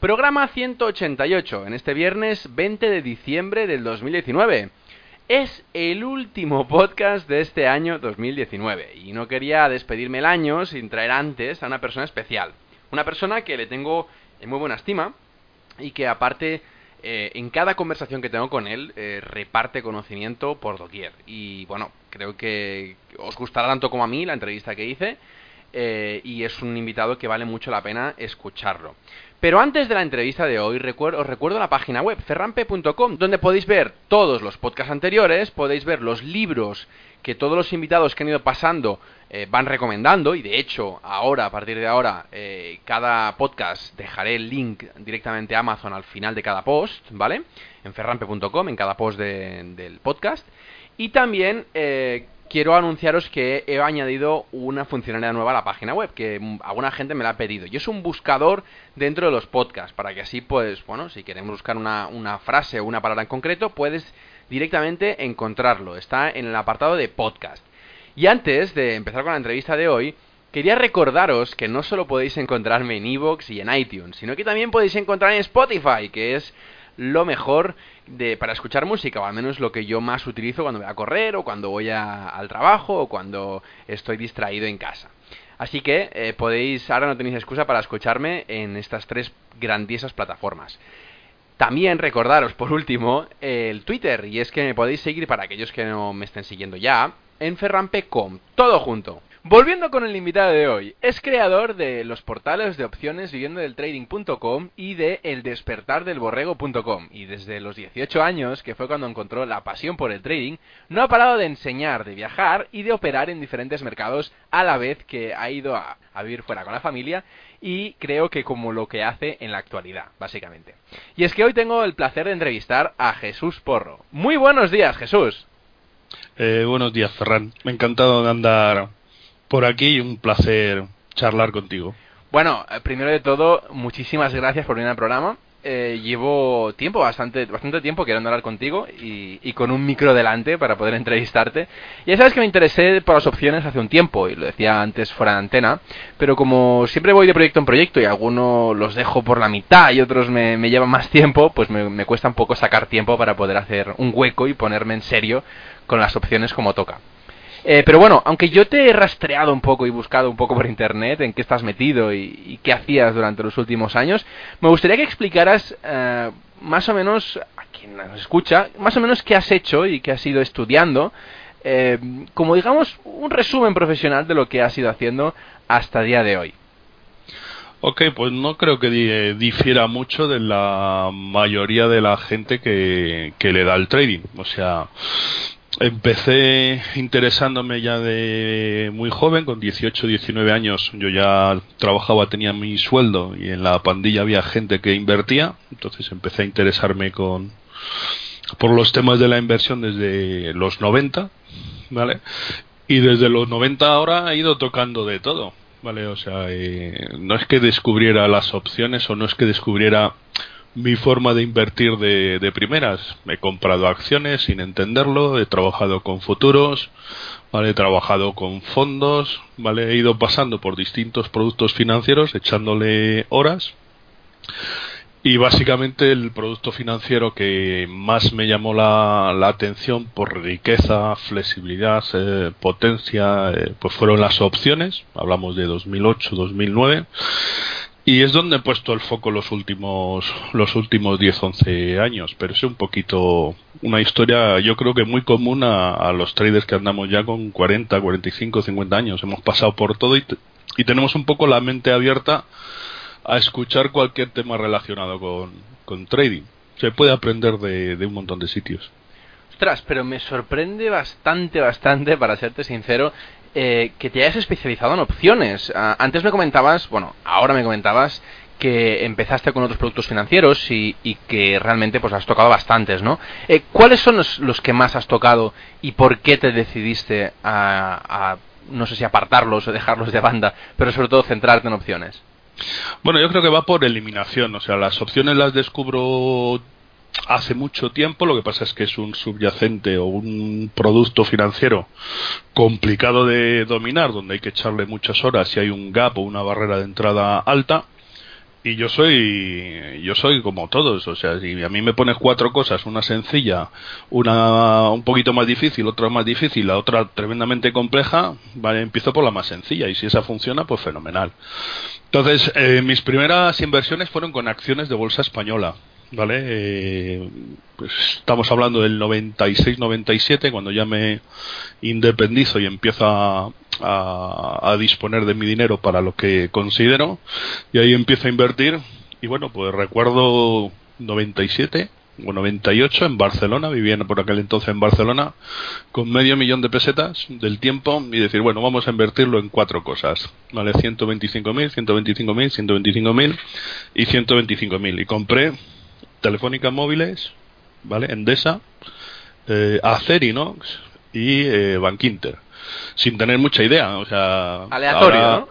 Programa 188 en este viernes 20 de diciembre del 2019. Es el último podcast de este año 2019 y no quería despedirme el año sin traer antes a una persona especial. Una persona que le tengo en muy buena estima y que aparte eh, en cada conversación que tengo con él eh, reparte conocimiento por doquier. Y bueno, creo que os gustará tanto como a mí la entrevista que hice. Eh, y es un invitado que vale mucho la pena escucharlo. Pero antes de la entrevista de hoy, os recuerdo la página web ferrampe.com, donde podéis ver todos los podcasts anteriores, podéis ver los libros que todos los invitados que han ido pasando eh, van recomendando y de hecho ahora, a partir de ahora, eh, cada podcast dejaré el link directamente a Amazon al final de cada post, ¿vale? En ferrampe.com, en cada post del podcast. Y también eh, quiero anunciaros que he añadido una funcionalidad nueva a la página web, que alguna gente me la ha pedido. Y es un buscador dentro de los podcasts, para que así, pues, bueno, si queremos buscar una, frase o una palabra en concreto, puedes directamente encontrarlo. Está en el apartado de podcast. Y antes de empezar con la entrevista de hoy, quería recordaros que no solo podéis encontrarme en Evox y en iTunes, sino que también podéis encontrar en Spotify, que es lo mejor de, para escuchar música, o al menos lo que yo más utilizo cuando voy a correr, o cuando voy al trabajo, o cuando estoy distraído en casa. Así que eh, podéis, ahora no tenéis excusa para escucharme en estas tres grandiosas plataformas. También recordaros, por último, el Twitter, y es que me podéis seguir para aquellos que no me estén siguiendo ya, en ferrampe.com, todo junto. Volviendo con el invitado de hoy, es creador de los portales de opciones viviendo del trading.com y de eldespertardelborrego.com y desde los 18 años, que fue cuando encontró la pasión por el trading, no ha parado de enseñar, de viajar y de operar en diferentes mercados a la vez que ha ido a, vivir fuera con la familia y creo que como lo que hace en la actualidad, básicamente. Y es que hoy tengo el placer de entrevistar a Jesús Porro. Muy buenos días, Jesús. Eh, buenos días, Ferran. Me encantado de andar por aquí y un placer charlar contigo. Bueno, eh, primero de todo, muchísimas gracias por venir al programa. Eh, llevo tiempo, bastante, bastante tiempo queriendo hablar contigo y, con un micro delante para poder entrevistarte. Ya sabes que me interesé por las opciones hace un tiempo, y lo decía antes fuera de antena, pero como siempre voy de proyecto en proyecto y algunos los dejo por la mitad y otros me, llevan más tiempo, pues me, me cuesta un poco sacar tiempo para poder hacer un hueco y ponerme en serio con las opciones como toca. Eh, pero bueno, aunque yo te he rastreado un poco y buscado un poco por internet en qué estás metido y, qué hacías durante los últimos años, me gustaría que explicaras eh, más o menos, a quien nos escucha, más o menos qué has hecho y qué has ido estudiando, eh, como digamos un resumen profesional de lo que has ido haciendo hasta día de hoy. Ok, pues no creo que difiera mucho de la mayoría de la gente que, que le da el trading. O sea, empecé interesándome ya de muy joven, con 18, 19 años. Yo ya trabajaba, tenía mi sueldo y en la pandilla había gente que invertía. Entonces empecé a interesarme con por los temas de la inversión desde los 90, ¿vale? Y desde los 90 ahora he ido tocando de todo, ¿vale? O sea, eh, no es que descubriera las opciones o no es que descubriera mi forma de invertir de, de, primeras. He comprado acciones sin entenderlo, he trabajado con futuros, ¿vale? he trabajado con fondos, ¿vale? he ido pasando por distintos productos financieros, echándole horas. Y básicamente el producto financiero que más me llamó la, la atención por riqueza, flexibilidad, eh, potencia, eh, pues fueron las opciones. Hablamos de 2008, 2009 y es donde he puesto el foco los últimos los últimos 10, 11 años, pero es un poquito una historia yo creo que muy común a, los traders que andamos ya con 40, 45, 50 años. Hemos pasado por todo y, y tenemos un poco la mente abierta a escuchar cualquier tema relacionado con, con trading. Se puede aprender de, de un montón de sitios. Ostras, pero me sorprende bastante, bastante, para serte sincero, eh, que te hayas especializado en opciones. Ah, antes me comentabas, bueno, ahora me comentabas que empezaste con otros productos financieros y, que realmente pues has tocado bastantes, ¿no? Eh, ¿Cuáles son los, que más has tocado y por qué te decidiste a, no sé si apartarlos o dejarlos de banda, pero sobre todo centrarte en opciones? Bueno, yo creo que va por eliminación, o sea, las opciones las descubro hace mucho tiempo, lo que pasa es que es un subyacente o un producto financiero complicado de dominar, donde hay que echarle muchas horas si hay un gap o una barrera de entrada alta. Y yo soy yo soy como todos o sea si a mí me pones cuatro cosas una sencilla una un poquito más difícil otra más difícil la otra tremendamente compleja vale empiezo por la más sencilla y si esa funciona pues fenomenal. Entonces eh, mis primeras inversiones fueron con acciones de bolsa española ¿vale? Eh, pues estamos hablando del 96-97, cuando ya me independizo y empiezo a, a, disponer de mi dinero para lo que considero, y ahí empiezo a invertir, y bueno, pues recuerdo 97 o 98 en Barcelona, vivía por aquel entonces en Barcelona, con medio millón de pesetas del tiempo y decir, bueno, vamos a invertirlo en cuatro cosas, ¿vale? 125.000, 125.000, 125.000 y 125.000. Y compré Telefónica Móviles, ¿vale? Endesa, eh, Acerinox y eh, Bankinter. Sin tener mucha idea, o sea... Aleatorio, ¿no?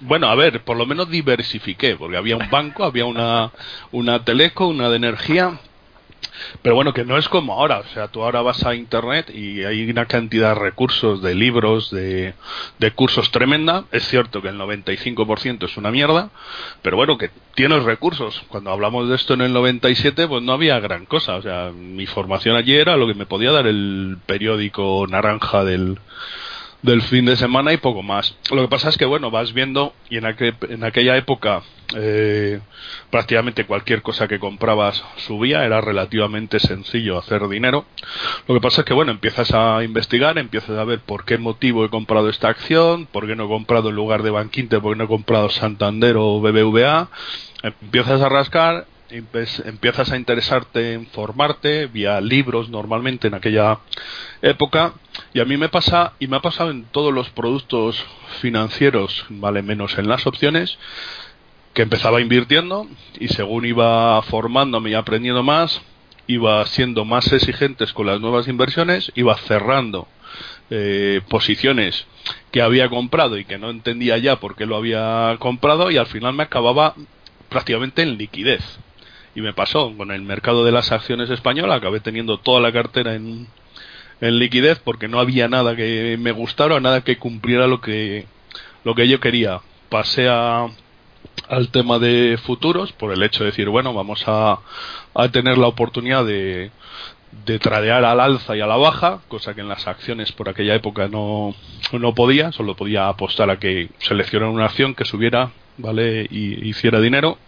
Bueno, a ver, por lo menos diversifiqué, porque había un banco, había una, una teleco, una de energía, pero bueno, que no es como ahora. O sea, tú ahora vas a internet y hay una cantidad de recursos, de libros, de, cursos tremenda. Es cierto que el 95% es una mierda, pero bueno, que tienes recursos. Cuando hablamos de esto en el 97, pues no había gran cosa. O sea, mi formación allí era lo que me podía dar el periódico naranja del, del fin de semana y poco más. Lo que pasa es que, bueno, vas viendo, y en, en aquella época eh, prácticamente cualquier cosa que comprabas subía, era relativamente sencillo hacer dinero. Lo que pasa es que, bueno, empiezas a investigar, empiezas a ver por qué motivo he comprado esta acción, por qué no he comprado en lugar de Banquinte, por qué no he comprado Santander o BBVA, empiezas a rascar empiezas a interesarte en formarte vía libros normalmente en aquella época. Y a mí me pasa y me ha pasado en todos los productos financieros vale menos en las opciones que empezaba invirtiendo y según iba formándome y aprendiendo más iba siendo más exigentes con las nuevas inversiones iba cerrando eh, posiciones que había comprado y que no entendía ya por qué lo había comprado y al final me acababa prácticamente en liquidez y me pasó con el mercado de las acciones españolas, acabé teniendo toda la cartera en, en liquidez porque no había nada que me gustara, nada que cumpliera lo que, lo que yo quería. Pasé a, al tema de futuros por el hecho de decir, bueno, vamos a, a tener la oportunidad de, de tradear al alza y a la baja, cosa que en las acciones por aquella época no, no podía, solo podía apostar a que seleccionara una acción que subiera ¿vale? Y hiciera dinero.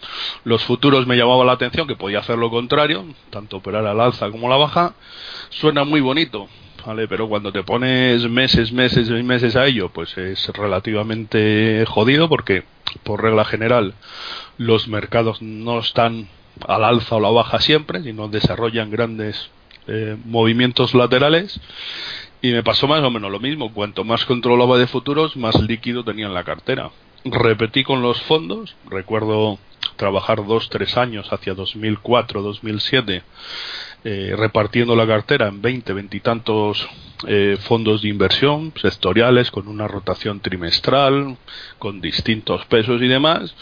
Los futuros me llamaba la atención que podía hacer lo contrario, tanto operar al alza como a la baja. Suena muy bonito, ¿vale? Pero cuando te pones meses, meses y meses a ello, pues es relativamente jodido porque, por regla general, los mercados no están al alza o la baja siempre, sino desarrollan grandes eh, movimientos laterales. Y me pasó más o menos lo mismo. Cuanto más controlaba de futuros, más líquido tenía en la cartera repetí con los fondos, recuerdo trabajar dos, tres años hacia 2004, 2007, eh, repartiendo la cartera en 20, veintitantos eh, fondos de inversión sectoriales con una rotación trimestral, con distintos pesos y demás.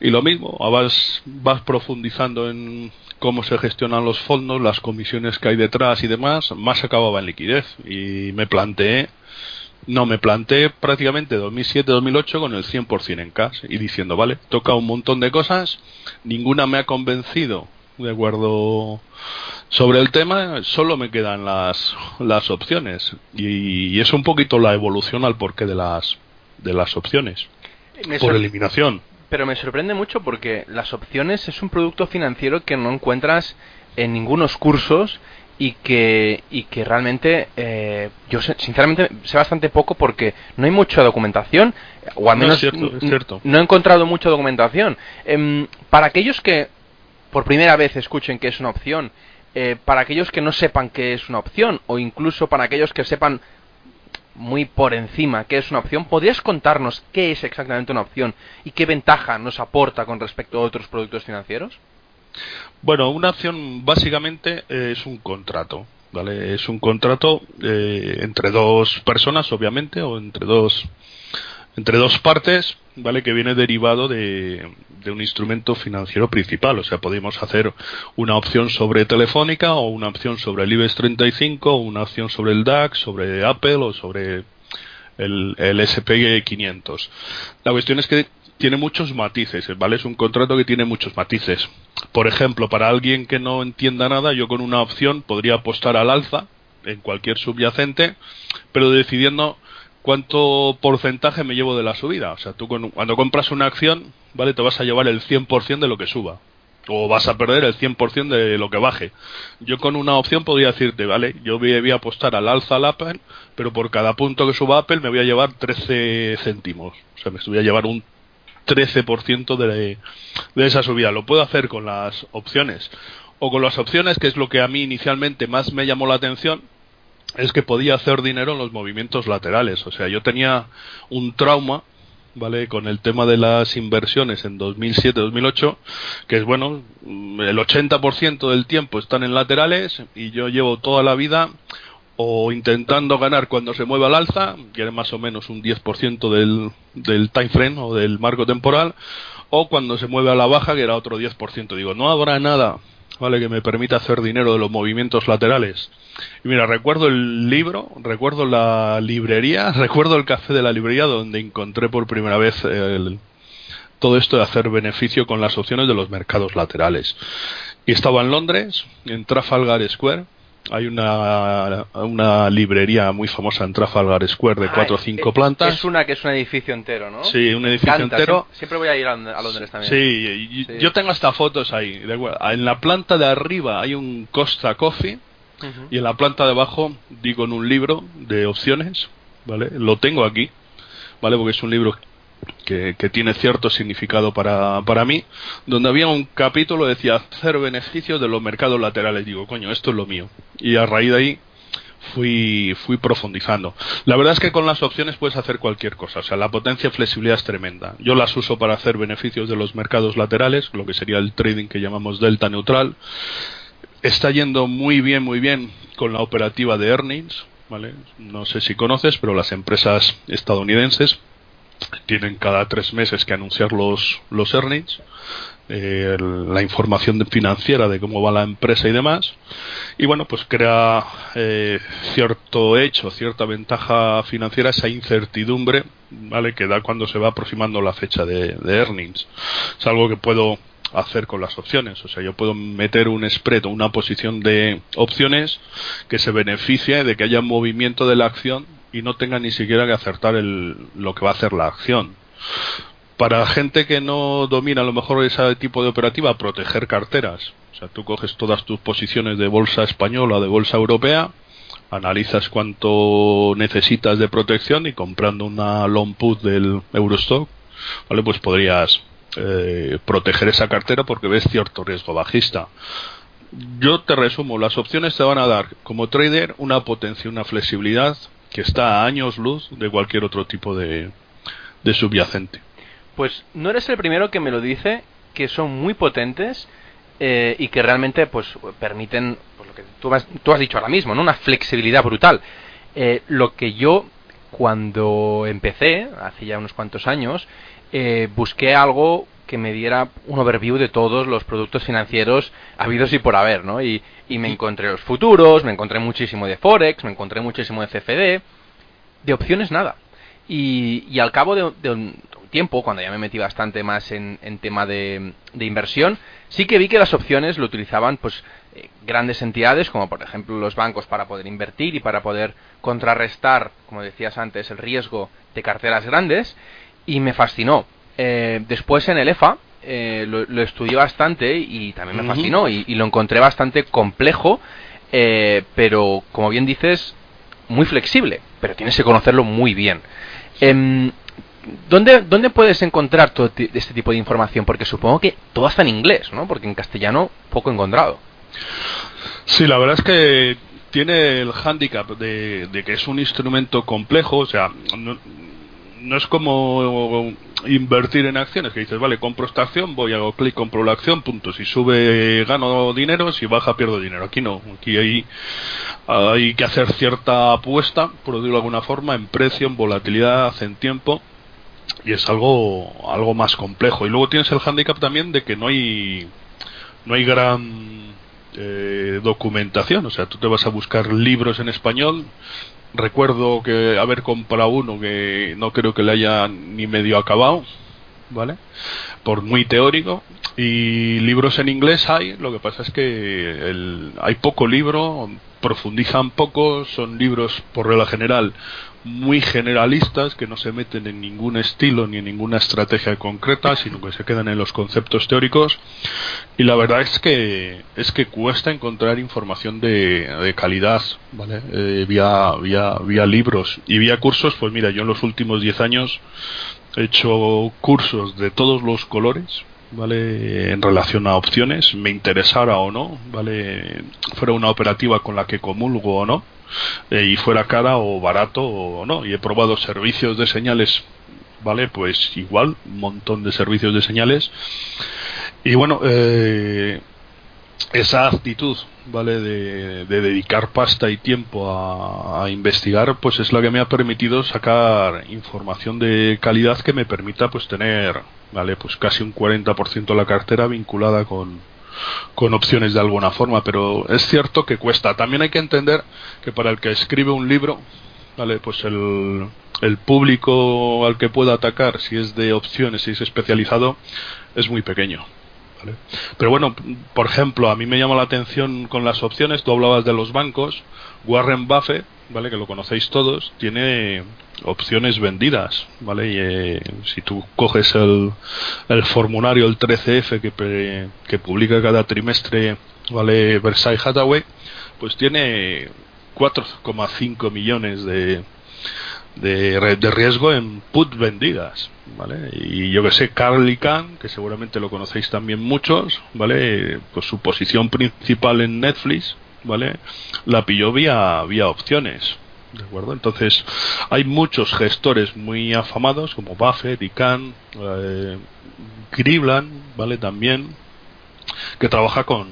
Y lo mismo, vas, vas profundizando en cómo se gestionan los fondos, las comisiones que hay detrás y demás, más acababa en liquidez. Y me planteé no, me planté prácticamente 2007-2008 con el 100% en cash y diciendo, vale, toca un montón de cosas, ninguna me ha convencido, de acuerdo, sobre el tema, solo me quedan las, las opciones y, es un poquito la evolución al porqué de las, de las opciones, por eliminación. Pero me sorprende mucho porque las opciones es un producto financiero que no encuentras en ningunos cursos y que, y que realmente eh, yo sinceramente sé bastante poco porque no hay mucha documentación o al menos no, he encontrado mucha documentación em, para aquellos que por primera vez escuchen que es una opción eh, para aquellos que no sepan que es una opción o incluso para aquellos que sepan muy por encima qué es una opción, ¿podrías contarnos qué es exactamente una opción y qué ventaja nos aporta con respecto a otros productos financieros? Bueno, una opción básicamente es un contrato. ¿Vale? Es un contrato eh, entre dos personas, obviamente, o entre dos entre dos partes, ¿vale? Que viene derivado de, un instrumento financiero principal. O sea, podemos hacer una opción sobre Telefónica o una opción sobre el IBEX 35 o una opción sobre el DAX, sobre Apple o sobre el, el SP 500. La cuestión es que tiene muchos matices, ¿vale? Es un contrato que tiene muchos matices. Por ejemplo, para alguien que no entienda nada, yo con una opción podría apostar al alza en cualquier subyacente, pero decidiendo cuánto porcentaje me llevo de la subida. O sea, tú cuando compras una acción, ¿vale? Te vas a llevar el 100% de lo que suba. O vas a perder el 100% de lo que baje. Yo con una opción podría decirte, ¿vale? Yo voy a apostar al alza al Apple, pero por cada punto que suba Apple me voy a llevar 13 céntimos. O sea, me voy a llevar un 13% de, de esa subida. Lo puedo hacer con las opciones. O con las opciones, que es lo que a mí inicialmente más me llamó la atención, es que podía hacer dinero en los movimientos laterales. O sea, yo tenía un trauma, ¿vale? Con el tema de las inversiones en 2007-2008, que es bueno, el 80% del tiempo están en laterales y yo llevo toda la vida o intentando ganar cuando se mueve al alza, que es más o menos un 10% del, del time frame o del marco temporal, o cuando se mueve a la baja, que era otro 10%. Digo, no habrá nada ¿vale? Que me permite hacer dinero de los movimientos laterales. Y mira, recuerdo el libro, recuerdo la librería, recuerdo el café de la librería donde encontré por primera vez todo esto de hacer beneficio con las opciones de los mercados laterales. Y estaba en Londres, en Trafalgar Square, hay una, una librería muy famosa en Trafalgar Square de cuatro o cinco plantas. Es una que es un edificio entero, ¿no? Sí, un edificio entero. Siempre, voy a ir a, Londres también. Sí, yo tengo hasta fotos ahí. En la planta de arriba hay un Costa Coffee y en la planta de abajo digo en un libro de opciones, ¿vale? Lo tengo aquí, ¿vale? Porque es un libro que, tiene cierto significado para, para mí, donde había un capítulo que decía hacer beneficios de los mercados laterales. Digo, coño, esto es lo mío. Y a raíz de ahí fui, fui profundizando. La verdad es que con las opciones puedes hacer cualquier cosa, o sea, la potencia y flexibilidad es tremenda. Yo las uso para hacer beneficios de los mercados laterales, lo que sería el trading que llamamos delta neutral. Está yendo muy bien, muy bien con la operativa de earnings, ¿vale? No sé si conoces, pero las empresas estadounidenses tienen cada tres meses que anunciar los, los earnings, eh, la información financiera de cómo va la empresa y demás. Y bueno, pues crea eh, cierto hecho, cierta ventaja financiera, esa incertidumbre, ¿vale? Que da cuando se va aproximando la fecha de, de earnings. Es algo que puedo hacer con las opciones. O sea, yo puedo meter un spread o una posición de opciones que se beneficie de que haya movimiento de la acción y no tenga ni siquiera que acertar el, lo que va a hacer la acción. Para gente que no domina a lo mejor ese tipo de operativa, proteger carteras. O sea, tú coges todas tus posiciones de bolsa española, de bolsa europea, analizas cuánto necesitas de protección y comprando una long put del Eurostock, ¿vale? Pues podrías eh, proteger esa cartera porque ves cierto riesgo bajista. Yo te resumo, las opciones te van a dar como trader una potencia, una flexibilidad que está a años luz de cualquier otro tipo de, de subyacente. Pues no eres el primero que me lo dice, que son muy potentes eh, y que realmente pues permiten pues, lo que tú has, dicho ahora mismo, ¿no? una flexibilidad brutal. Eh, lo que yo cuando empecé, hace ya unos cuantos años, eh, busqué algo que me diera un overview de todos los productos financieros habidos y por haber, ¿no? Y, y me encontré los futuros, me encontré muchísimo de Forex, me encontré muchísimo de CFD, de opciones nada. Y, y al cabo de, un tiempo, cuando ya me metí bastante más en, en tema de, de, inversión, sí que vi que las opciones lo utilizaban pues eh, grandes entidades, como por ejemplo los bancos para poder invertir y para poder contrarrestar, como decías antes, el riesgo de carteras grandes, y me fascinó eh, después en el EFA eh, lo, estudié bastante y también me fascinó y, lo encontré bastante complejo, eh, pero como bien dices, muy flexible, pero tienes que conocerlo muy bien. Em, ¿dónde, ¿Dónde puedes encontrar todo este tipo de información? Porque supongo que todo está en inglés, ¿no? Porque en castellano poco encontrado. Sí, la verdad es que tiene el hándicap de, de, que es un instrumento complejo, o sea, no, no, es como invertir en acciones, que dices, vale, compro esta acción, voy, hago clic, compro la acción, punto. Si sube, gano dinero, si baja, pierdo dinero. Aquí no, aquí hay, hay que hacer cierta apuesta, por decirlo de alguna forma, en precio, en volatilidad, en tiempo, y es algo, algo más complejo. Y luego tienes el hándicap también de que no hay, no hay gran eh, documentación, o sea, tú te vas a buscar libros en español. Recuerdo que haber comprado uno que no creo que le haya ni medio acabado, ¿vale? Por muy teórico. Y libros en inglés hay, lo que pasa es que el, hay poco libro, profundizan poco, son libros por regla general muy generalistas que no se meten en ningún estilo ni en ninguna estrategia concreta sino que se quedan en los conceptos teóricos y la verdad es que es que cuesta encontrar información de, calidad vale eh, vía vía vía libros y vía cursos pues mira yo en los últimos 10 años he hecho cursos de todos los colores ¿vale? En relación a opciones, me interesara o no, ¿vale? Fuera una operativa con la que comulgo o no, eh, y fuera cara o barato o no. Y he probado servicios de señales, ¿vale? Pues igual, un montón de servicios de señales. Y bueno, eh, esa actitud, ¿vale? De, de, dedicar pasta y tiempo a, a, investigar, pues es la que me ha permitido sacar información de calidad que me permita, pues tener, ¿vale? Pues casi un 40% de la cartera vinculada con, con opciones de alguna forma, pero es cierto que cuesta. También hay que entender que para el que escribe un libro, ¿vale? Pues el, el público al que pueda atacar, si es de opciones, si es especializado, es muy pequeño. ¿Vale? Pero bueno, por ejemplo, a mí me llama la atención con las opciones, tú hablabas de los bancos, Warren Buffett, ¿vale? Que lo conocéis todos, tiene opciones vendidas, ¿vale? Y eh, si tú coges el, el formulario, el 13F que, que publica cada trimestre, ¿vale? Versailles Hathaway, pues tiene 4,5 millones de, de, de, riesgo en put vendidas, ¿vale? Y yo que sé, Carl Icahn, que seguramente lo conocéis también muchos, ¿vale? Pues su posición principal en Netflix, ¿vale? La pilló vía, vía opciones, ¿de acuerdo? Entonces, hay muchos gestores muy afamados, como Buffett, Icahn, eh, Gribland, ¿vale? También, que trabaja con,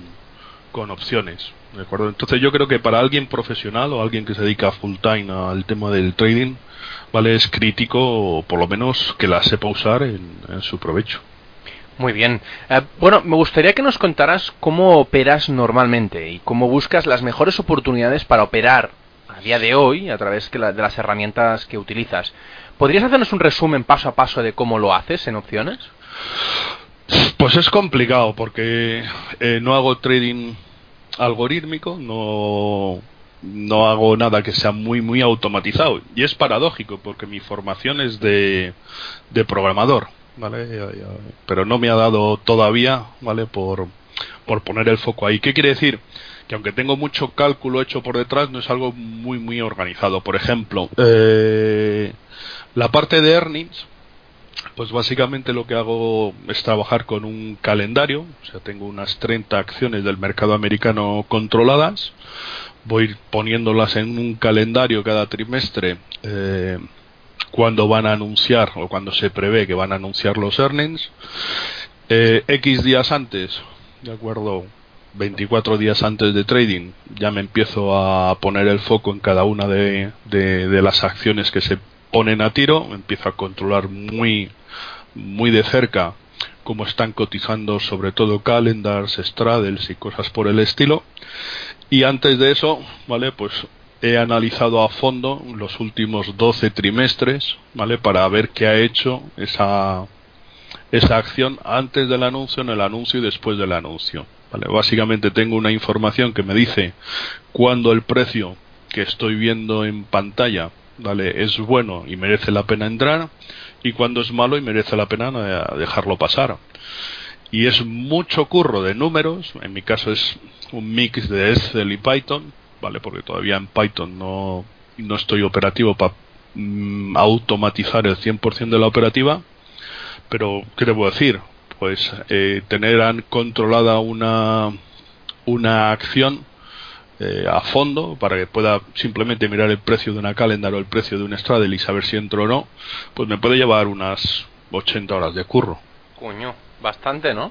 con opciones, ¿de acuerdo? Entonces yo creo que para alguien profesional o alguien que se dedica full time al tema del trading, ¿vale? Es crítico, por lo menos, que la sepa usar en, en su provecho. Muy bien. Eh, bueno, me gustaría que nos contaras cómo operas normalmente y cómo buscas las mejores oportunidades para operar a día de hoy a través de las herramientas que utilizas. ¿Podrías hacernos un resumen paso a paso de cómo lo haces en opciones? Pues es complicado porque eh, no hago trading algorítmico, no no hago nada que sea muy muy automatizado. Y es paradójico porque mi formación es de, de programador vale pero no me ha dado todavía vale por por poner el foco ahí. Qué quiere decir que aunque tengo mucho cálculo hecho por detrás no es algo muy muy organizado. Por ejemplo eh, la parte de earnings pues básicamente lo que hago es trabajar con un calendario, o sea, tengo unas 30 acciones del mercado americano controladas, voy poniéndolas en un calendario cada trimestre eh, cuando van a anunciar o cuando se prevé que van a anunciar los earnings. Eh, X días antes, de acuerdo, 24 días antes de trading, ya me empiezo a poner el foco en cada una de, de, de las acciones que se ponen a tiro, empiezo a controlar muy, muy de cerca cómo están cotizando sobre todo calendars, straddles y cosas por el estilo. Y antes de eso, ¿vale? Pues he analizado a fondo los últimos 12 trimestres, ¿vale? Para ver qué ha hecho esa, esa acción antes del anuncio, en el anuncio y después del anuncio. ¿vale? Básicamente tengo una información que me dice cuándo el precio que estoy viendo en pantalla ¿vale? es bueno y merece la pena entrar y cuando es malo y merece la pena dejarlo pasar. Y es mucho curro de números, en mi caso es un mix de Excel y Python, ¿vale? Porque todavía en Python no, no estoy operativo para mm, automatizar el 100% de la operativa, pero ¿qué debo decir? Pues eh, tener controlada una, una acción eh, a fondo para que pueda simplemente mirar el precio de una calendar o el precio de un straddle y saber si entro o no, pues me puede llevar unas 80 horas de curro. Coño, bastante, ¿no?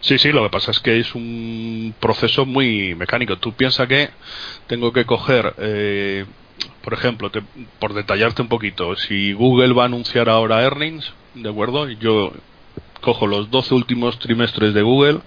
Sí, sí, lo que pasa es que es un proceso muy mecánico. Tú piensas que tengo que coger, eh, por ejemplo, por detallarte un poquito, si Google va a anunciar ahora earnings, ¿de acuerdo? Yo cojo los 12 últimos trimestres de Google,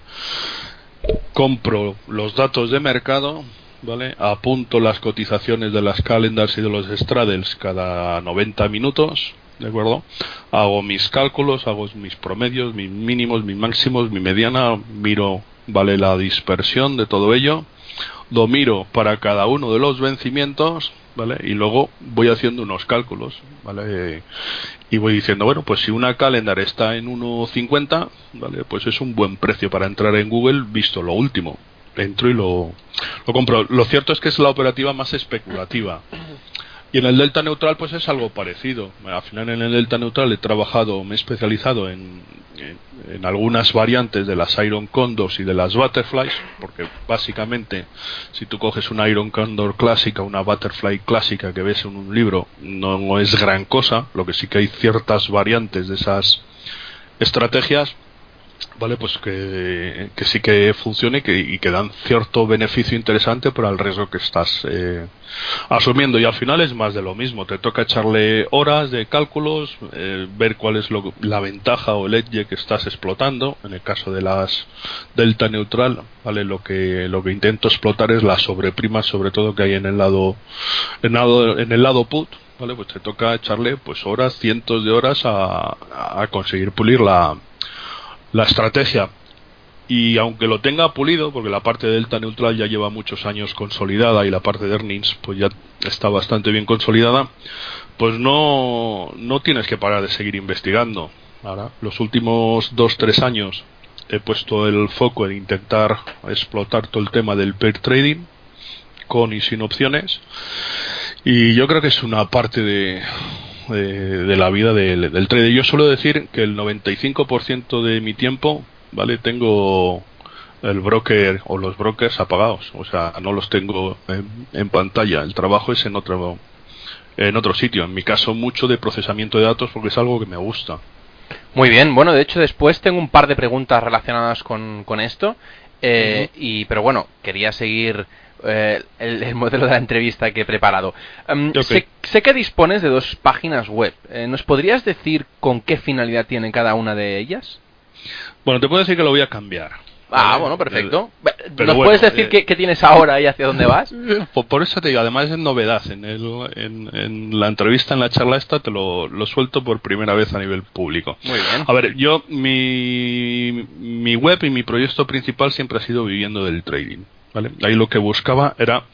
compro los datos de mercado, ¿vale? Apunto las cotizaciones de las calendars y de los straddles cada 90 minutos, ¿de acuerdo? Hago mis cálculos, hago mis promedios, mis mínimos, mis máximos, mi mediana, miro, ¿vale? La dispersión de todo ello, lo miro para cada uno de los vencimientos, ¿vale? Y luego voy haciendo unos cálculos, ¿vale? Y voy diciendo, bueno, pues si una calendar está en 1.50, ¿vale? Pues es un buen precio para entrar en Google visto lo último. Entro y lo, lo compro. Lo cierto es que es la operativa más especulativa. Y en el delta neutral pues es algo parecido. Al final en el delta neutral he trabajado, me he especializado en, en, algunas variantes de las Iron Condors y de las Butterflies, porque básicamente si tú coges una Iron Condor clásica, una Butterfly clásica que ves en un libro, no es gran cosa, lo que sí que hay ciertas variantes de esas estrategias vale pues que, sí que funcione que, y que, dan cierto beneficio interesante para el riesgo que estás eh, asumiendo. Y al final es más de lo mismo. Te toca echarle horas de cálculos eh, ver cuál es la ventaja o el edge que estás explotando. En el caso de las delta neutral vale lo que lo que intento explotar es la sobreprima sobre todo que hay en el lado en lado, en el lado put vale pues te toca echarle pues horas cientos de horas a, a conseguir pulir la la estrategia y aunque lo tenga pulido, porque la parte de delta neutral ya lleva muchos años consolidada y la parte de earnings pues ya está bastante bien consolidada, pues no, no tienes que parar de seguir investigando. Ahora, los últimos dos, tres años he puesto el foco en intentar explotar todo el tema del pair trading con y sin opciones y yo creo que es una parte de, de, la vida del, del trader. Yo suelo decir que el 95% de mi tiempo, ¿vale? Tengo el broker o los brokers apagados, o sea, no los tengo en, pantalla. El trabajo es en otro en otro sitio. En mi caso, mucho de procesamiento de datos porque es algo que me gusta. Muy bien, bueno, de hecho después tengo un par de preguntas relacionadas con, con esto, eh, y pero bueno, quería seguir eh, el, modelo de la entrevista que he preparado. Em, sé, que dispones de dos páginas web. Eh, ¿Nos podrías decir con qué finalidad tienen cada una de ellas? Bueno, te puedo decir que lo voy a cambiar. Ah, bueno, perfecto. ¿Nos puedes decir eh, qué, tienes ahora y hacia dónde vas? Por, eso te digo, además es novedad. En, el, en, la entrevista, en la charla esta, te lo, lo, suelto por primera vez a nivel público. Muy bien. A ver, yo, mi, mi web y mi proyecto principal siempre ha sido viviendo del trading. Ahí lo que buscaba era,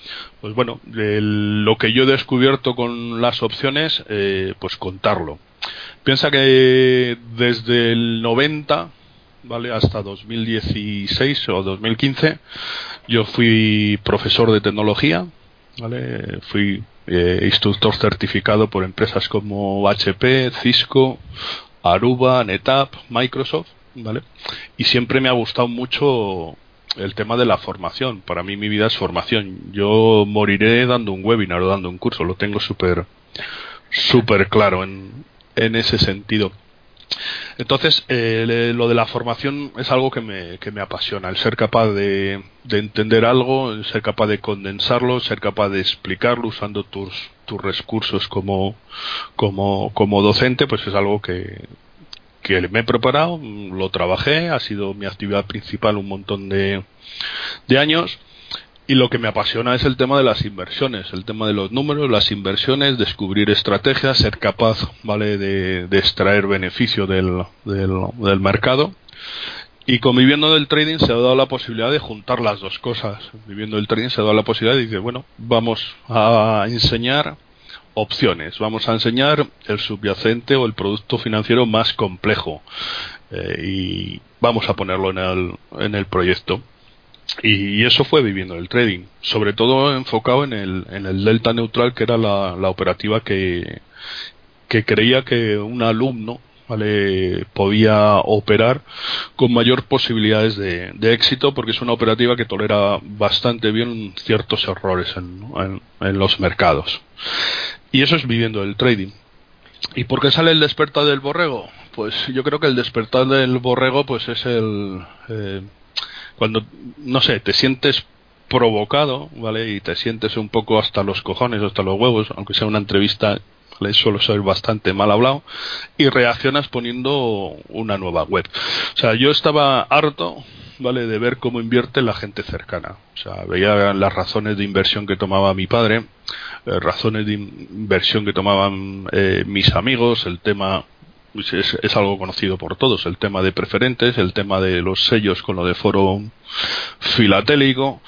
pues bueno, lo que yo he descubierto con las opciones, eh, pues contarlo. Piensa que desde el 90, ¿vale? Hasta 2016 o 2015, yo fui profesor de tecnología, ¿vale? Fui eh, instructor certificado por empresas como HP, Cisco, Aruba, NetApp, Microsoft, ¿vale? Y siempre me ha gustado mucho el tema de la formación. Para mí mi vida es formación. Yo moriré dando un webinar o dando un curso. Lo tengo súper súper claro en, en ese sentido. Entonces, eh, lo de la formación es algo que me, que me apasiona, el ser capaz de, de, entender algo, el ser capaz de condensarlo, ser capaz de explicarlo usando tus, tus recursos como, como, como docente, pues es algo que, que me he preparado, lo trabajé, ha sido mi actividad principal un montón de, de años. Y lo que me apasiona es el tema de las inversiones, el tema de los números, las inversiones, descubrir estrategias, ser capaz, ¿vale?, de, extraer beneficio del, del, mercado. Y conviviendo del trading se ha dado la posibilidad de juntar las dos cosas. Viviendo del trading se ha dado la posibilidad de decir, bueno, vamos a enseñar opciones. Vamos a enseñar el subyacente o el producto financiero más complejo eh, y vamos a ponerlo en el, en el proyecto. Y, eso fue viviendo el trading, sobre todo enfocado en el, en el delta neutral, que era la, operativa que, que creía que un alumno ¿vale? podía operar con mayor posibilidades de, éxito porque es una operativa que tolera bastante bien ciertos errores en, los mercados. Y eso es viviendo el trading. ¿Y por qué sale el despertar del borrego? Pues yo creo que el despertar del borrego pues es el... Eh, cuando, no sé, te sientes provocado, ¿vale? Y te sientes un poco hasta los cojones, hasta los huevos, aunque sea una entrevista le suelo ser bastante mal hablado, y reaccionas poniendo una nueva web. O sea, yo estaba harto, ¿vale?, de ver cómo invierte la gente cercana. O sea, veía las razones de inversión que tomaba mi padre, razones de inversión que tomaban eh, mis amigos, el tema pues es, es, algo conocido por todos, el tema de preferentes, el tema de los sellos con lo de foro filatélico,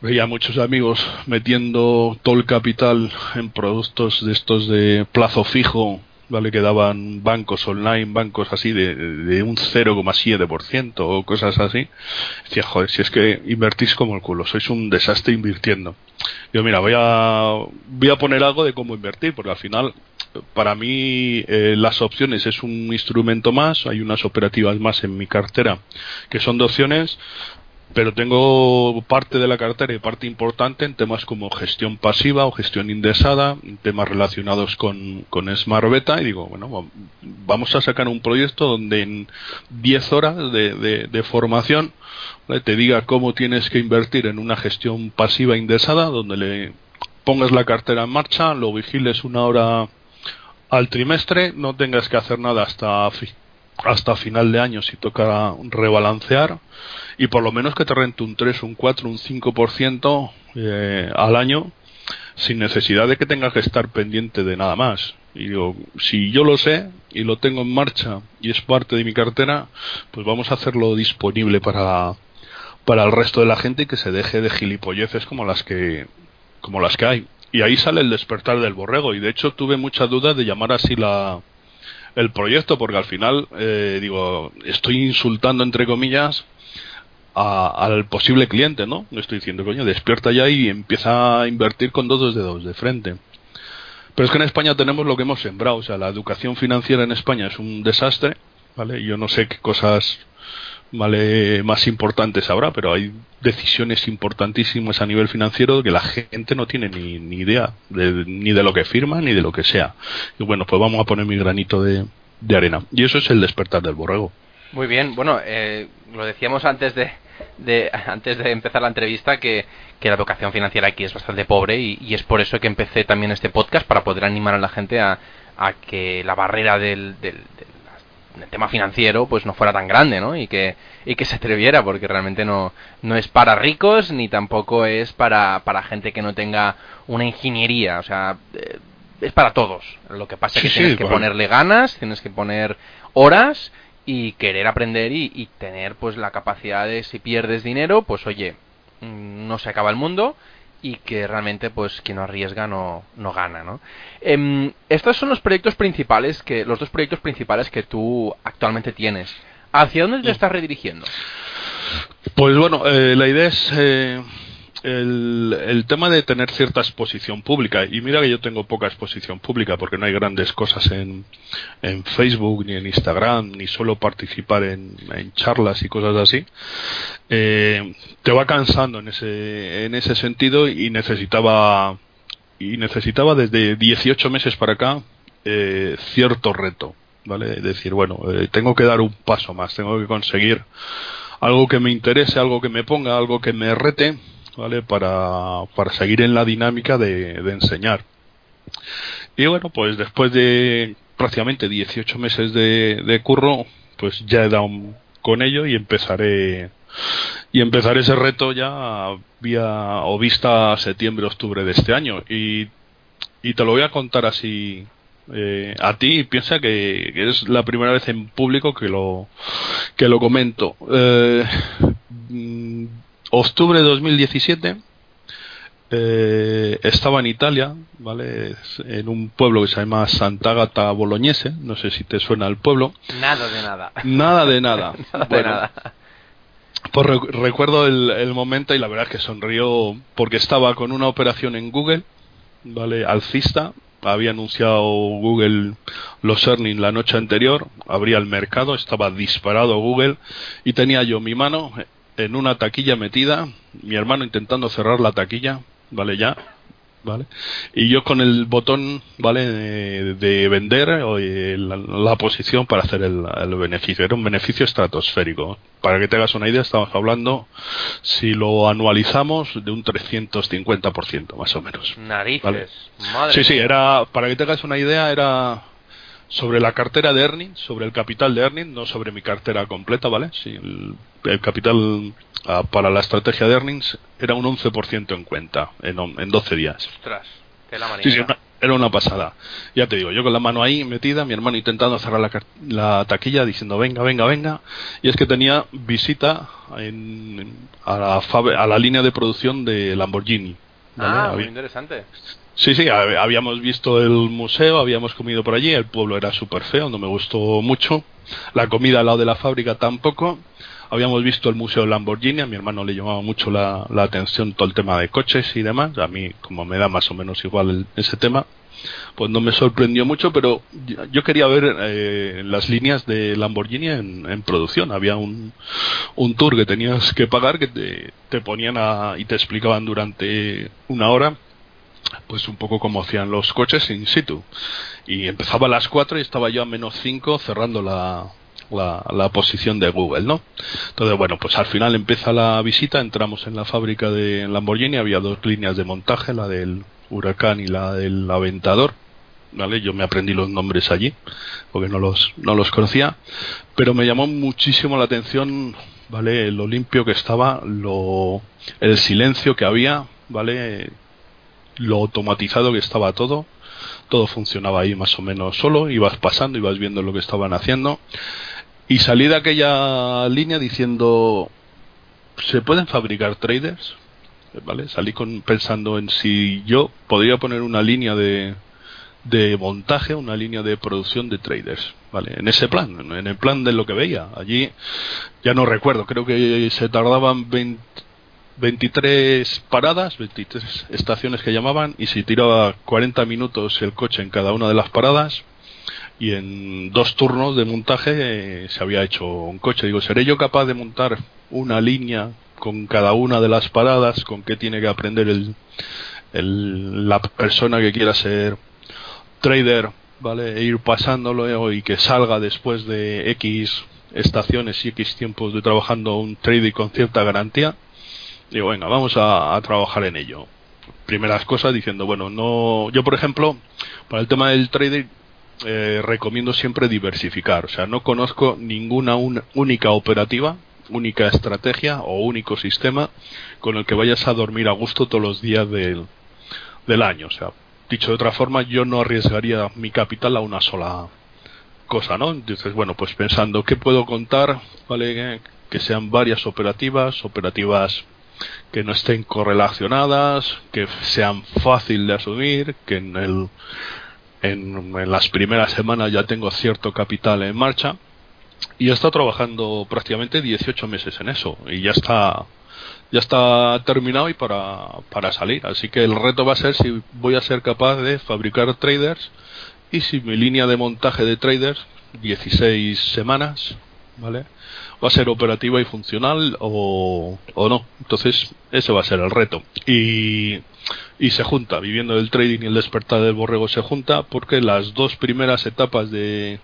veía muchos amigos metiendo todo el capital en productos de estos de plazo fijo, ¿vale? Que daban bancos online, bancos así de, de un 0,7% o cosas así. Decía, joder, si es que invertís como el culo, sois un desastre invirtiendo. Yo, mira, voy a, voy a poner algo de cómo invertir, porque al final, para mí, eh, las opciones es un instrumento más, hay unas operativas más en mi cartera que son de opciones, pero tengo parte de la cartera y parte importante en temas como gestión pasiva o gestión indexada, temas relacionados con, con Smart Beta y digo, bueno, vamos a sacar un proyecto donde en 10 horas de, de, formación te diga cómo tienes que invertir en una gestión pasiva indexada, donde le pongas la cartera en marcha, lo vigiles una hora al trimestre, no tengas que hacer nada hasta hasta final de año si toca rebalancear y por lo menos que te rente un 3, un 4, un 5% eh, al año sin necesidad de que tengas que estar pendiente de nada más. Y digo, si yo lo sé y lo tengo en marcha y es parte de mi cartera, pues vamos a hacerlo disponible para, para el resto de la gente y que se deje de gilipolleces como las que, como las que hay. Y ahí sale el despertar del borrego. Y de hecho tuve mucha duda de llamar así la, el proyecto porque al final eh, digo estoy insultando entre comillas al posible cliente no no estoy diciendo coño despierta ya y empieza a invertir con dos dedos de frente. Pero es que en España tenemos lo que hemos sembrado o sea la educación financiera en España es un desastre vale yo no sé qué cosas vale más importantes habrá, pero hay decisiones importantísimas a nivel financiero que la gente no tiene ni, ni idea de, ni de lo que firma ni de lo que sea. Y bueno, pues vamos a poner mi granito de, de arena. Y eso es el despertar del borrego. Muy bien, bueno, eh, lo decíamos antes de, de, antes de empezar la entrevista que, que, la educación financiera aquí es bastante pobre y, es por eso que empecé también este podcast para poder animar a la gente a, a que la barrera del, el tema financiero pues no fuera tan grande, ¿no? Y que, y que se atreviera, porque realmente no, no es para ricos ni tampoco es para, para gente que no tenga una ingeniería, o sea, eh, es para todos. Lo que pasa es que tienes que ponerle ganas, tienes que poner horas y querer aprender y, y tener pues la capacidad de si pierdes dinero, pues oye, mm, no se acaba el mundo y que realmente pues quien no arriesga no, no gana ¿no? Em, estos son los proyectos principales que los dos proyectos principales que tú actualmente tienes ¿hacia dónde te estás redirigiendo? pues bueno eh, la idea es eh, el, el, tema de tener cierta exposición pública, y mira que yo tengo poca exposición pública porque no hay grandes cosas en, en Facebook ni en Instagram, ni solo participar en, en charlas y cosas así, eh, te va cansando en ese, en ese sentido y necesitaba, y necesitaba desde 18 meses para acá eh, cierto reto, ¿vale? Decir, bueno, eh, tengo que dar un paso más, tengo que conseguir algo que me interese, algo que me ponga, algo que me rete ¿vale? Para, para seguir en la dinámica de, enseñar. Y bueno, pues después de prácticamente 18 meses de, curro, pues ya he dado con ello y empezaré y empezaré ese reto ya vía o vista septiembre octubre de este año y, y te lo voy a contar así eh, a ti piensa que, es la primera vez en público que lo que lo comento eh, octubre de 2017 eh, estaba en Italia, ¿vale? En un pueblo que se llama Sant'Agata Bolognese, no sé si te suena el pueblo. Nada de nada. Nada de nada. de nada. Pues recuerdo el, el, momento y la verdad es que sonrió porque estaba con una operación en Google, ¿vale? Alcista, había anunciado Google los earnings la noche anterior, abría el mercado, estaba disparado Google y tenía yo mi mano en una taquilla metida, mi hermano intentando cerrar la taquilla, ¿vale? Ya, ¿vale? Y yo con el botón, ¿vale? De, vender eh, la, posición para hacer el, beneficio. Era un beneficio estratosférico. Para que te hagas una idea, estamos hablando, si lo anualizamos, de un 350% más o menos. Narices. sí, sí, era, para que te hagas una idea, era sobre la cartera de earnings, sobre el capital de earnings, no sobre mi cartera completa, ¿vale? Sí, el, capital ah, para la estrategia de earnings era un 11% en cuenta en, en 12 días. Ostras, qué la sí, sí, era una pasada. Ya te digo, yo con la mano ahí metida, mi hermano intentando cerrar la, la taquilla, diciendo venga, venga, venga. Y es que tenía visita en, a, la, a la línea de producción de Lamborghini. Ah, muy interesante. Sí, sí, habíamos visto el museo, habíamos comido por allí, el pueblo era súper feo, no me gustó mucho, la comida al lado de la fábrica tampoco, habíamos visto el museo Lamborghini, a mi hermano le llamaba mucho la, atención todo el tema de coches y demás, a mí como me da más o menos igual ese tema, pues no me sorprendió mucho, pero yo quería ver eh, las líneas de Lamborghini en, producción. Había un, un, tour que tenías que pagar que te, te ponían a, y te explicaban durante una hora pues un poco como hacían los coches in situ. Y empezaba a las 4 y estaba yo a menos 5 cerrando la, la, posición de Google, ¿no? Entonces, bueno, pues al final empieza la visita, entramos en la fábrica de Lamborghini, había dos líneas de montaje, la del Huracán y la del Aventador. ¿Vale? Yo me aprendí los nombres allí, porque no los, no los conocía, pero me llamó muchísimo la atención, ¿vale? Lo limpio que estaba, lo, el silencio que había, ¿vale? Lo automatizado que estaba todo, todo funcionaba ahí más o menos solo, ibas pasando, ibas viendo lo que estaban haciendo y salí de aquella línea diciendo ¿se pueden fabricar traders? ¿Vale? Salí con, pensando en si yo podría poner una línea de, de montaje, una línea de producción de traders, ¿vale? En ese plan, en el plan de lo que veía. Allí, ya no recuerdo, creo que se tardaban 20, 23 paradas, 23 estaciones que llamaban, y si tiraba 40 minutos el coche en cada una de las paradas, y en dos turnos de montaje eh, se había hecho un coche. Digo, ¿seré yo capaz de montar una línea con cada una de las paradas? ¿Con qué tiene que aprender el, la persona que quiera ser trader? ¿Vale? E ir pasándolo y que salga después de X estaciones y X tiempos de trabajando un trading con cierta garantía Digo, venga, vamos a, trabajar en ello. Primeras cosas diciendo, bueno, no. Yo, por ejemplo, para el tema del trading, eh, recomiendo siempre diversificar. O sea, no conozco ninguna única operativa, única estrategia o único sistema con el que vayas a dormir a gusto todos los días del, del año. O sea, dicho de otra forma, yo no arriesgaría mi capital a una sola cosa, ¿no? Entonces, bueno, pues pensando qué puedo contar, ¿vale? Que sean varias operativas, operativas que no estén correlacionadas, que sean fácil de asumir, que en, el, en, las primeras semanas ya tengo cierto capital en marcha y he estado trabajando prácticamente 18 meses en eso y ya está ya está terminado y para, para salir. Así que el reto va a ser si voy a ser capaz de fabricar traders y si mi línea de montaje de traders, 16 semanas, ¿vale? Va a ser operativa y funcional o, o no. Entonces, ese va a ser el reto. Y, y se junta, viviendo el trading y el despertar del borrego se junta porque las dos primeras etapas de,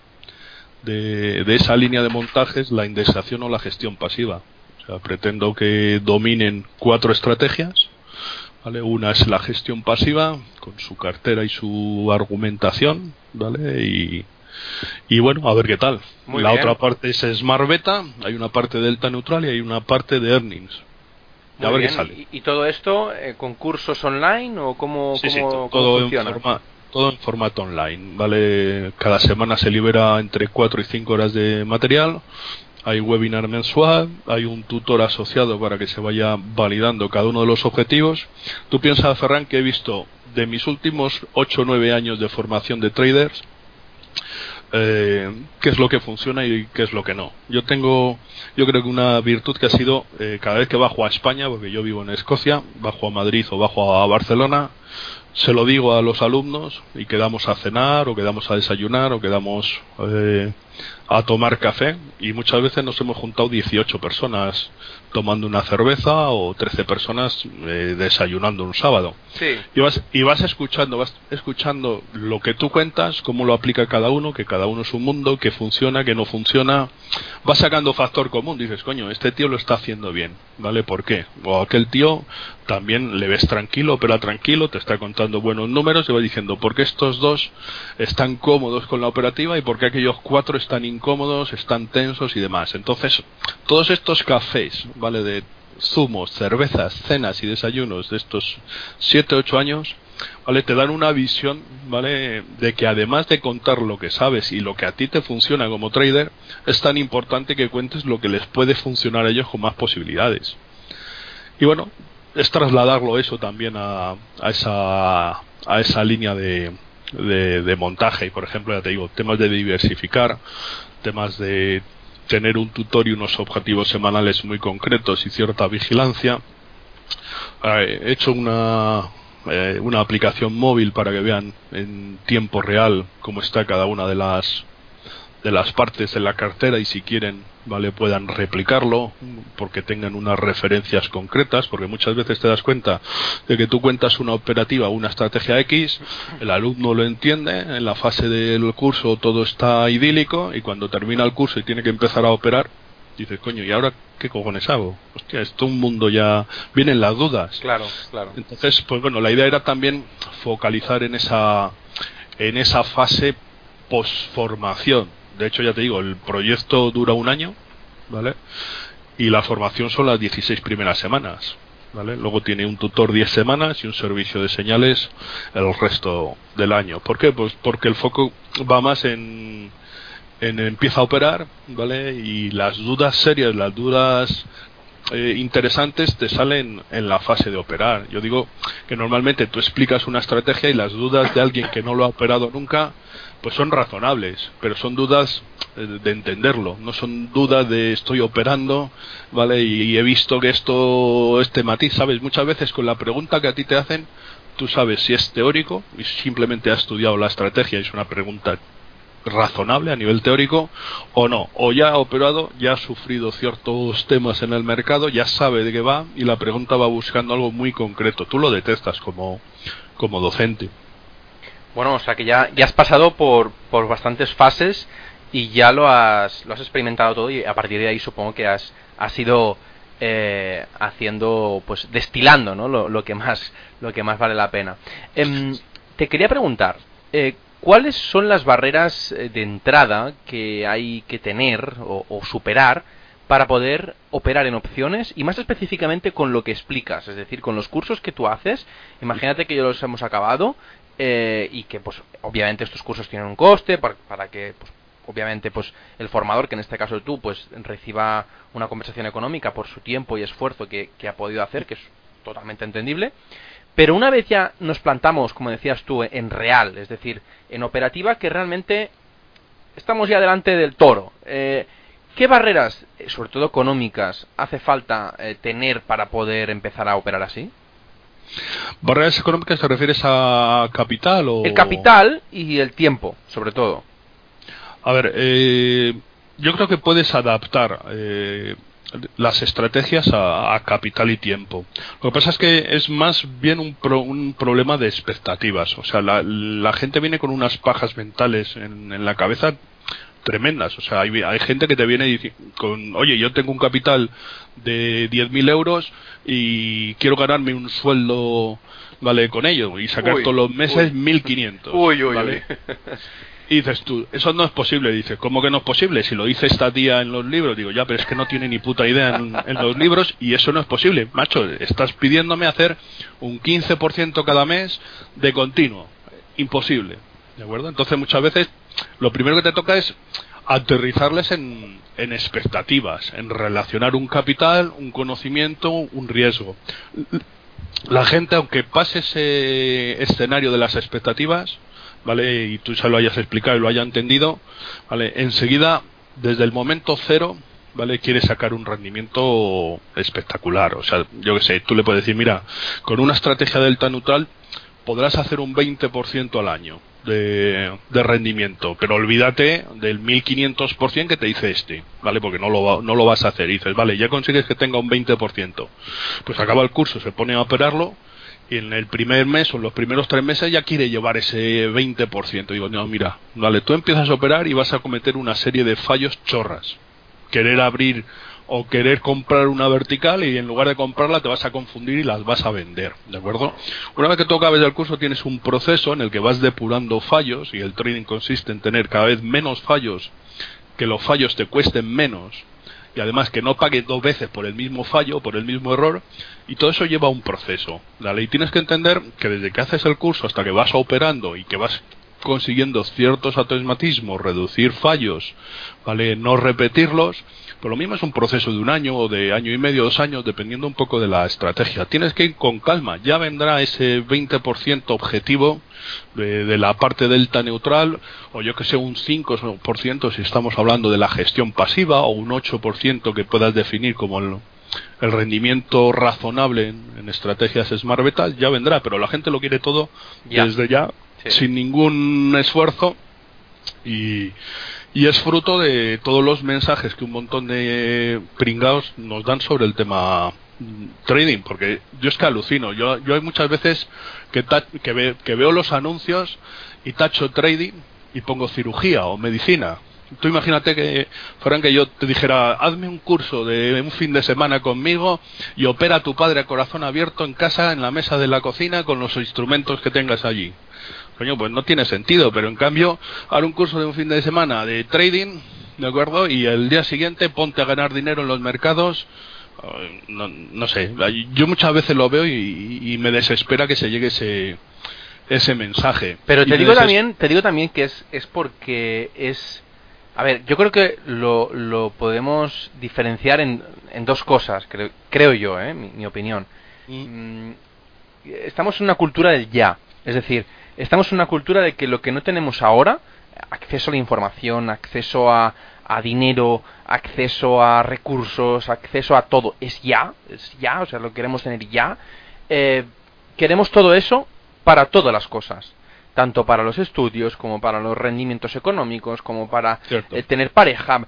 de, de esa línea de montajes, la indexación o la gestión pasiva. O sea, pretendo que dominen cuatro estrategias. ¿Vale? Una es la gestión pasiva, con su cartera y su argumentación, ¿vale? Y, y bueno, a ver qué tal. la otra parte es Smart Beta, hay una parte Delta Neutral y hay una parte de Earnings. a ver qué sale. ¿Y, todo esto eh, con cursos online o cómo, todo, En todo en formato online, ¿vale? Cada semana se libera entre 4 y 5 horas de material. Hay webinar mensual, hay un tutor asociado para que se vaya validando cada uno de los objetivos. Tú piensas, Ferran, que he visto de mis últimos 8 o 9 años de formación de traders, eh, qué es lo que funciona y qué es lo que no. Yo tengo, yo creo que una virtud que ha sido eh, cada vez que bajo a España, porque yo vivo en Escocia, bajo a Madrid o bajo a Barcelona, se lo digo a los alumnos y quedamos a cenar o quedamos a desayunar o quedamos eh, a tomar café y muchas veces nos hemos juntado 18 personas tomando una cerveza o 13 personas eh, desayunando un sábado. Sí. Y vas, y vas escuchando, vas escuchando lo que tú cuentas, cómo lo aplica cada uno, que cada uno es un mundo, que funciona, que no funciona. Vas sacando factor común, dices, coño, este tío lo está haciendo bien, ¿vale? ¿Por qué? O aquel tío también le ves tranquilo, opera tranquilo, te está contando buenos números y va diciendo, ¿por qué estos dos están cómodos con la operativa y por qué aquellos cuatro están incómodos, están tensos y demás? Entonces, todos estos cafés, ¿vale? De zumos, cervezas, cenas y desayunos de estos 7, 8 años, ¿vale? Te dan una visión, ¿vale? De que además de contar lo que sabes y lo que a ti te funciona como trader, es tan importante que cuentes lo que les puede funcionar a ellos con más posibilidades. Y bueno, es trasladarlo eso también a, a esa, a esa línea de, de, montaje. Y por ejemplo, ya te digo, temas de diversificar, temas de tener un tutor y unos objetivos semanales muy concretos y cierta vigilancia. He hecho una, eh, una aplicación móvil para que vean en tiempo real cómo está cada una de las de las partes de la cartera y si quieren vale puedan replicarlo porque tengan unas referencias concretas porque muchas veces te das cuenta de que tú cuentas una operativa una estrategia X el alumno lo entiende en la fase del curso todo está idílico y cuando termina el curso y tiene que empezar a operar dices coño y ahora qué cojones hago hostia esto es un mundo ya vienen las dudas Claro, claro. entonces, pues bueno, la idea era también focalizar en esa en esa fase posformación. De hecho, ya te digo, el proyecto dura un año, ¿vale? Y la formación son las 16 primeras semanas, ¿vale? Luego tiene un tutor 10 semanas y un servicio de señales el resto del año. ¿Por qué? Pues porque el foco va más en en empieza a operar, ¿vale? Y las dudas serias, las dudas eh, interesantes te salen en la fase de operar. Yo digo que normalmente tú explicas una estrategia y las dudas de alguien que no lo ha operado nunca, pues son razonables, pero son dudas eh, de entenderlo, no son dudas de estoy operando, ¿vale? Y he visto que esto, este matiz, ¿sabes? Muchas veces con la pregunta que a ti te hacen, tú sabes si es teórico y simplemente has estudiado la estrategia, es una pregunta razonable a nivel teórico o no, o ya ha operado, ya ha sufrido ciertos temas en el mercado, ya sabe de qué va y la pregunta va buscando algo muy concreto. Tú lo detectas como, como docente. Bueno, o sea que ya, ya has pasado por, por bastantes fases y ya lo has, lo has experimentado todo y a partir de ahí supongo que has, has ido eh, haciendo, pues destilando, ¿no? Lo, lo, que más, lo que más vale la pena. Em, te quería preguntar, eh, ¿cuáles son las barreras eh, de entrada que hay que tener o, o superar para poder operar en opciones y más específicamente con lo que explicas, es decir, con los cursos que tú haces. Imagínate que ya los hemos acabado eh, y que, pues, obviamente estos cursos tienen un coste para, para que, pues, obviamente, pues, el formador, que en este caso tú, pues, reciba una compensación económica por su tiempo y esfuerzo que, que ha podido hacer, que es totalmente entendible. Pero una vez ya nos plantamos, como decías tú, en real, es decir, en operativa, que realmente estamos ya delante del toro. Eh, ¿Qué barreras, eh, sobre todo económicas, hace falta eh, tener para poder empezar a operar así? ¿Barreras económicas te refieres a capital o...? El capital y el tiempo, sobre todo. A ver, eh, yo creo que puedes adaptar eh, las estrategias a, a, capital y tiempo. Lo que pasa es que es más bien un, pro, un problema de expectativas. O sea, la, la, gente viene con unas pajas mentales en, en la cabeza tremendas. O sea, hay, hay gente que te viene con, oye, yo tengo un capital de 10.000 euros y quiero ganarme un sueldo, ¿vale? Con ello y sacar uy, todos los meses 1.500. Uy, uy, ¿vale? uy. Y dices tú, eso no es posible. Dices, ¿cómo que no es posible? Si lo dice esta tía en los libros, digo, ya, pero es que no tiene ni puta idea en, en los libros y eso no es posible. Macho, estás pidiéndome hacer un 15% cada mes de continuo. Imposible. ¿De acuerdo? Entonces muchas veces lo primero que te toca es aterrizarles en, en expectativas, en relacionar un capital, un conocimiento, un riesgo. La gente, aunque pase ese escenario de las expectativas, ¿vale? Y tú se lo hayas explicado y lo haya entendido, ¿vale? Enseguida, desde el momento cero, ¿vale? Quiere sacar un rendimiento espectacular. O sea, yo que sé, tú le puedes decir, mira, con una estrategia delta neutral podrás hacer un 20% al año de, rendimiento, pero olvídate del 1500% que te dice este, ¿vale? Porque no lo, no lo vas a hacer. Dices, vale, ya consigues que tenga un 20%. Pues acaba el curso, se pone a operarlo y en el primer mes o en los primeros tres meses ya quiere llevar ese 20%. Digo, no, mira, vale, tú empiezas a operar y vas a cometer una serie de fallos chorras. Querer abrir o querer comprar una vertical y en lugar de comprarla te vas a confundir y las vas a vender, ¿de acuerdo? Una vez que tú acabes el curso tienes un proceso en el que vas depurando fallos y el trading consiste en tener cada vez menos fallos, que los fallos te cuesten menos y además que no pague dos veces por el mismo fallo, por el mismo error, y todo eso lleva a un proceso. La ley tienes que entender que desde que haces el curso hasta que vas operando y que vas consiguiendo ciertos automatismos, reducir fallos, ¿vale? No repetirlos, lo mismo es un proceso de un año o de año y medio, dos años, dependiendo un poco de la estrategia. Tienes que ir con calma. Ya vendrá ese 20% objetivo de, de, la parte delta neutral, o yo que sé, un 5% si estamos hablando de la gestión pasiva, o un 8% que puedas definir como el, el rendimiento razonable en, en, estrategias Smart Beta, ya vendrá, pero la gente lo quiere todo ya. desde ya, sí. sin ningún esfuerzo. Y, y es fruto de todos los mensajes que un montón de pringados nos dan sobre el tema trading, porque yo es que alucino. Yo, yo hay muchas veces que, que, ve, que veo los anuncios y tacho trading y pongo cirugía o medicina. Tú imagínate que, fueran que yo te dijera, hazme un curso de un fin de semana conmigo y opera a tu padre a corazón abierto en casa, en la mesa de la cocina, con los instrumentos que tengas allí. Coño, pues no tiene sentido, pero en cambio, ahora un curso de un fin de semana de trading, ¿de acuerdo? Y el día siguiente ponte a ganar dinero en los mercados. No, no sé, yo muchas veces lo veo y, y, me desespera que se llegue ese ese mensaje. Pero te digo también, te digo también que es es porque es a ver, yo creo que lo, lo podemos diferenciar en, en dos cosas, creo, creo yo, ¿eh? mi, mi opinión. Mm. Estamos en una cultura del ya, es decir, estamos en una cultura de que lo que no tenemos ahora, acceso a la información, acceso a, a dinero, acceso a recursos, acceso a todo, es ya, es ya, o sea, lo queremos tener ya. Eh, queremos todo eso para todas las cosas, tanto para los estudios como para los rendimientos económicos, como para eh, tener pareja.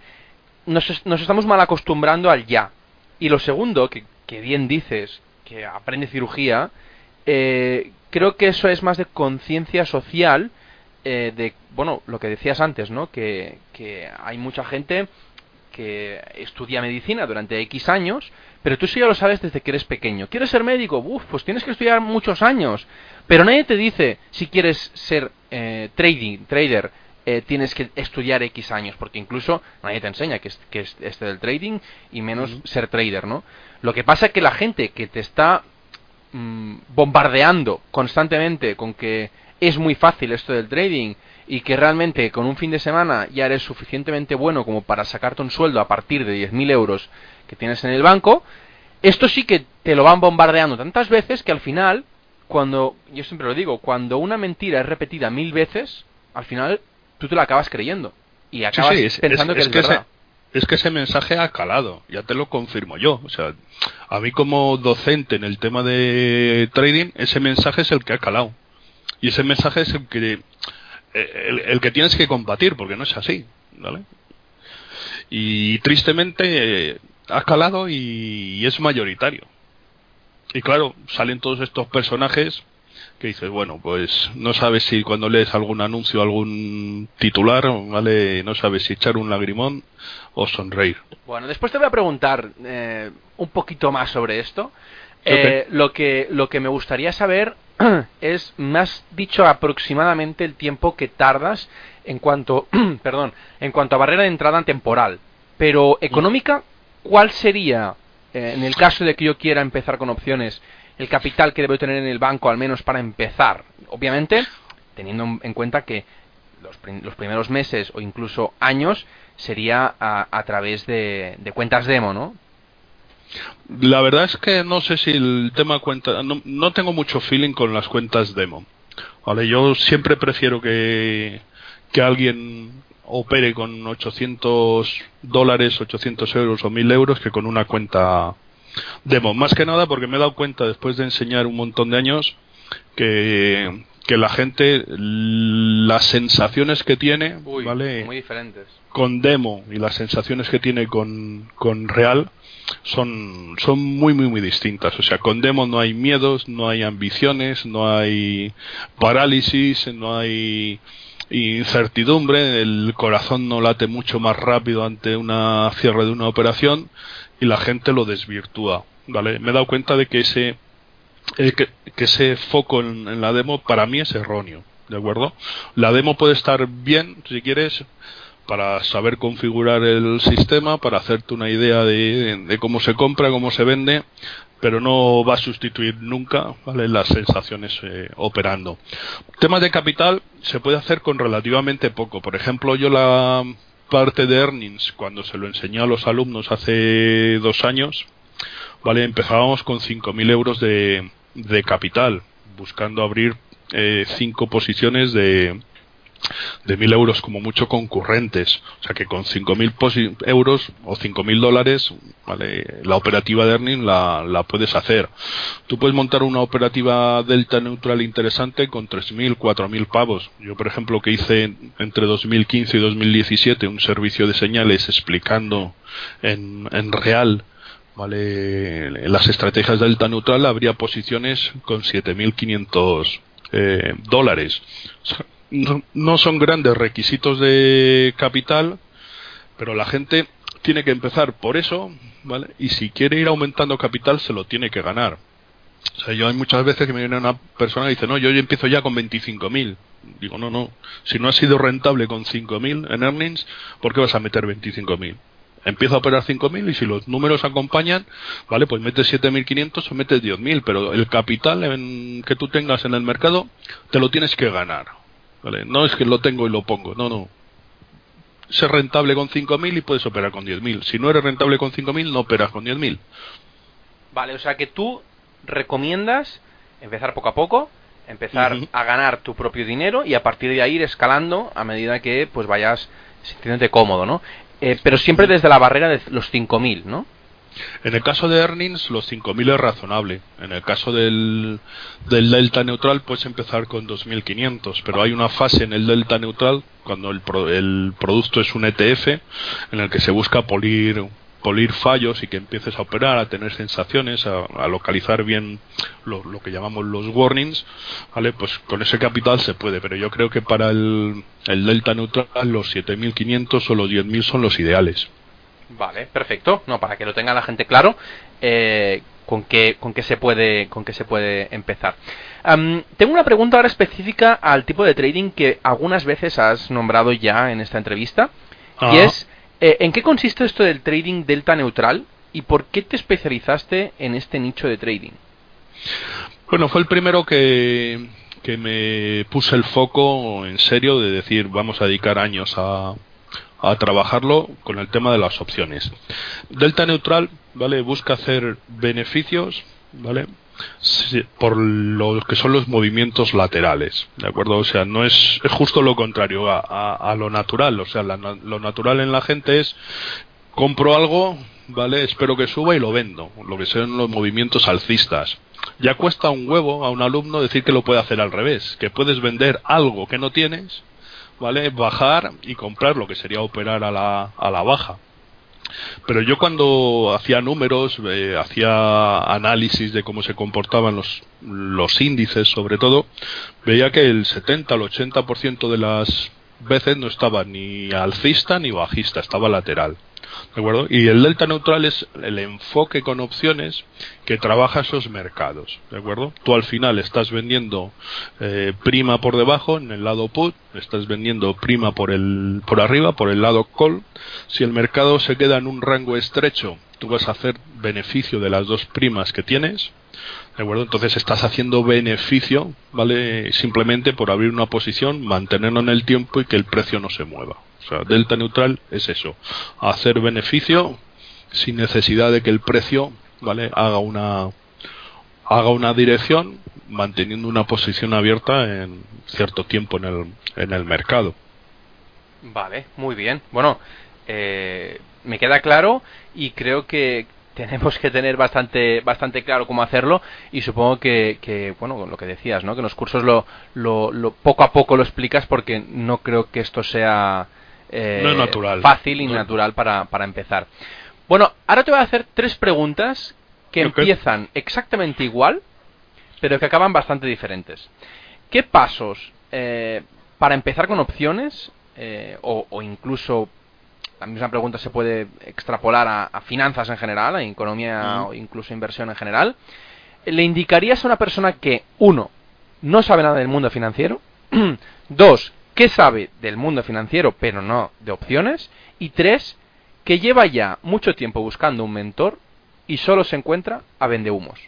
Nos, nos, estamos mal acostumbrando al ya. Y lo segundo, que, que bien dices, que aprende cirugía, eh, creo que eso es más de conciencia social, eh, de, bueno, lo que decías antes, ¿no? Que, que hay mucha gente que estudia medicina durante X años, pero tú sí ya lo sabes desde que eres pequeño. ¿Quieres ser médico? Uf, pues tienes que estudiar muchos años. Pero nadie te dice si quieres ser eh, trading, trader, eh, tienes que estudiar X años, porque incluso nadie te enseña que es, que es este del trading y menos uh -huh. ser trader, ¿no? Lo que pasa es que la gente que te está mmm, bombardeando constantemente con que es muy fácil esto del trading y que realmente con un fin de semana ya eres suficientemente bueno como para sacarte un sueldo a partir de 10.000 euros que tienes en el banco, esto sí que te lo van bombardeando tantas veces que al final, cuando, yo siempre lo digo, cuando una mentira es repetida mil veces, al final tú te la acabas creyendo y acabas sí, sí, es, pensando es, que es, es que verdad. Es que ese mensaje ha calado, ya te lo confirmo yo. O sea, a mí como docente en el tema de trading, ese mensaje es el que ha calado. Y ese mensaje es el que el, el, que tienes que combatir, porque no es así, ¿vale? Y tristemente eh, ha calado y, es mayoritario. Y claro, salen todos estos personajes que dices, bueno, pues no sabes si cuando lees algún anuncio, algún titular, ¿vale? No sabes si echar un lagrimón o sonreír. Bueno, después te voy a preguntar eh, un poquito más sobre esto. Eh, okay. lo, que, lo que me gustaría saber es, me has dicho aproximadamente el tiempo que tardas en cuanto, perdón, en cuanto a barrera de entrada temporal. Pero económica, ¿cuál sería, eh, en el caso de que yo quiera empezar con opciones, el capital que debo tener en el banco al menos para empezar? Obviamente, teniendo en cuenta que los, los primeros meses o incluso años sería a, a través de, de cuentas demo, ¿no? La verdad es que no sé si el tema cuenta, no, no tengo mucho feeling con las cuentas demo. Vale, yo siempre prefiero que, que alguien opere con 800 dólares, 800 euros o 1000 euros que con una cuenta demo. Más que nada porque me he dado cuenta después de enseñar un montón de años que, que la gente, las sensaciones que tiene, ¿vale? Muy diferentes. Con demo y las sensaciones que tiene con, con real son, son muy, muy, muy distintas. O sea, con demo no hay miedos, no hay ambiciones, no hay parálisis, no hay incertidumbre, el corazón no late mucho más rápido ante una cierre de una operación y la gente lo desvirtúa. ¿vale? Me he dado cuenta de que ese, eh, que, ese foco en, la demo para mí es erróneo. ¿De acuerdo? La demo puede estar bien, si quieres, para saber configurar el sistema, para hacerte una idea de, cómo se compra, cómo se vende, pero no va a sustituir nunca ¿vale? las sensaciones eh, operando. Temas de capital se puede hacer con relativamente poco. Por ejemplo, yo la parte de earnings, cuando se lo enseñé a los alumnos hace dos años, vale, empezábamos con 5.000 euros de, de capital, buscando abrir eh, cinco posiciones de, de mil euros como mucho concurrentes. O sea que con cinco mil euros o cinco mil dólares, ¿vale? la operativa de earning la, la, puedes hacer. Tú puedes montar una operativa delta neutral interesante con tres mil, cuatro mil pavos. Yo, por ejemplo, que hice entre 2015 y 2017 un servicio de señales explicando en, en real ¿vale? las estrategias delta neutral habría posiciones con 7.500 eh, dólares no, son grandes requisitos de capital, pero la gente tiene que empezar por eso, ¿vale? Y si quiere ir aumentando capital, se lo tiene que ganar. O sea, yo hay muchas veces que me viene una persona y dice, no, yo, yo empiezo ya con 25.000. Digo, no, no. Si no has sido rentable con 5.000 en earnings, ¿por qué vas a meter 25.000? Empieza a operar 5.000 y si los números acompañan, vale, pues metes 7.500 o metes 10.000, pero el capital en, que tú tengas en el mercado te lo tienes que ganar. No es que lo tengo y lo pongo, no, no. Ser rentable con 5.000 y puedes operar con 10.000. Si no eres rentable con 5.000, no operas con 10.000. Vale, o sea que tú recomiendas empezar poco a poco, empezar a ganar tu propio dinero y a partir de ahí ir escalando a medida que pues vayas sintiéndote cómodo, ¿no? Eh, pero siempre desde la barrera de los 5.000, ¿no? En el caso de earnings, los 5.000 es razonable. En el caso del, del delta neutral, puedes empezar con 2.500, pero hay una fase en el delta neutral, cuando el, el producto es un ETF, en el que se busca polir polir fallos y que empieces a operar, a tener sensaciones, a, localizar bien lo, lo, que llamamos los warnings, ¿vale? Pues con ese capital se puede, pero yo creo que para el, el delta neutral los 7.500 o los 10.000 son los ideales. Vale, perfecto. No, para que lo tenga la gente claro, eh, con qué con qué se puede con qué se puede empezar. tengo una pregunta ahora específica al tipo de trading que algunas veces has nombrado ya en esta entrevista y es eh, ¿en qué consiste esto del trading delta neutral y por qué te especializaste en este nicho de trading? Bueno, fue el primero que que me puse el foco en serio de decir vamos a dedicar años a, a trabajarlo con el tema de las opciones. Delta neutral, ¿vale? Busca hacer beneficios, ¿vale? por lo que son los movimientos laterales, ¿de acuerdo? O sea, no es, es justo lo contrario a, a, lo natural, o sea, lo natural en la gente es compro algo, ¿vale? Espero que suba y lo vendo, lo que son los movimientos alcistas. Ya cuesta un huevo a un alumno decir que lo puede hacer al revés, que puedes vender algo que no tienes ¿vale? Bajar y comprar lo que sería operar a la, a la baja. Pero yo cuando hacía números, eh, hacía análisis de cómo se comportaban los, los índices sobre todo, veía que el 70 al 80% de las veces no estaba ni alcista ni bajista, estaba lateral. ¿De acuerdo? Y el delta neutral es el enfoque con opciones que trabaja esos mercados. ¿De acuerdo? Tú al final estás vendiendo eh, prima por debajo en el lado put, estás vendiendo prima por, el, por arriba, por el lado call. Si el mercado se queda en un rango estrecho, tú vas a hacer beneficio de las dos primas que tienes. ¿De acuerdo? Entonces estás haciendo beneficio, ¿vale? Simplemente por abrir una posición, mantenerlo en el tiempo y que el precio no se mueva. O sea, delta neutral es eso, hacer beneficio sin necesidad de que el precio, ¿vale? haga una haga una dirección manteniendo una posición abierta en cierto tiempo en el, en el mercado. Vale, muy bien. Bueno, eh, me queda claro y creo que tenemos que tener bastante bastante claro cómo hacerlo y supongo que, que bueno lo que decías no que en los cursos lo, lo, poco a poco lo explicas porque no creo que esto sea eh, natural. fácil y natural para, para empezar bueno ahora te voy a hacer tres preguntas que empiezan exactamente igual pero que acaban bastante diferentes qué pasos eh, para empezar con opciones eh, o, o incluso la misma pregunta se puede extrapolar a, finanzas en general, a economía o incluso inversión en general. ¿Le indicarías a una persona que, uno, no sabe nada del mundo financiero? dos, que sabe del mundo financiero pero no de opciones? Y tres, que lleva ya mucho tiempo buscando un mentor y solo se encuentra a vendehumos.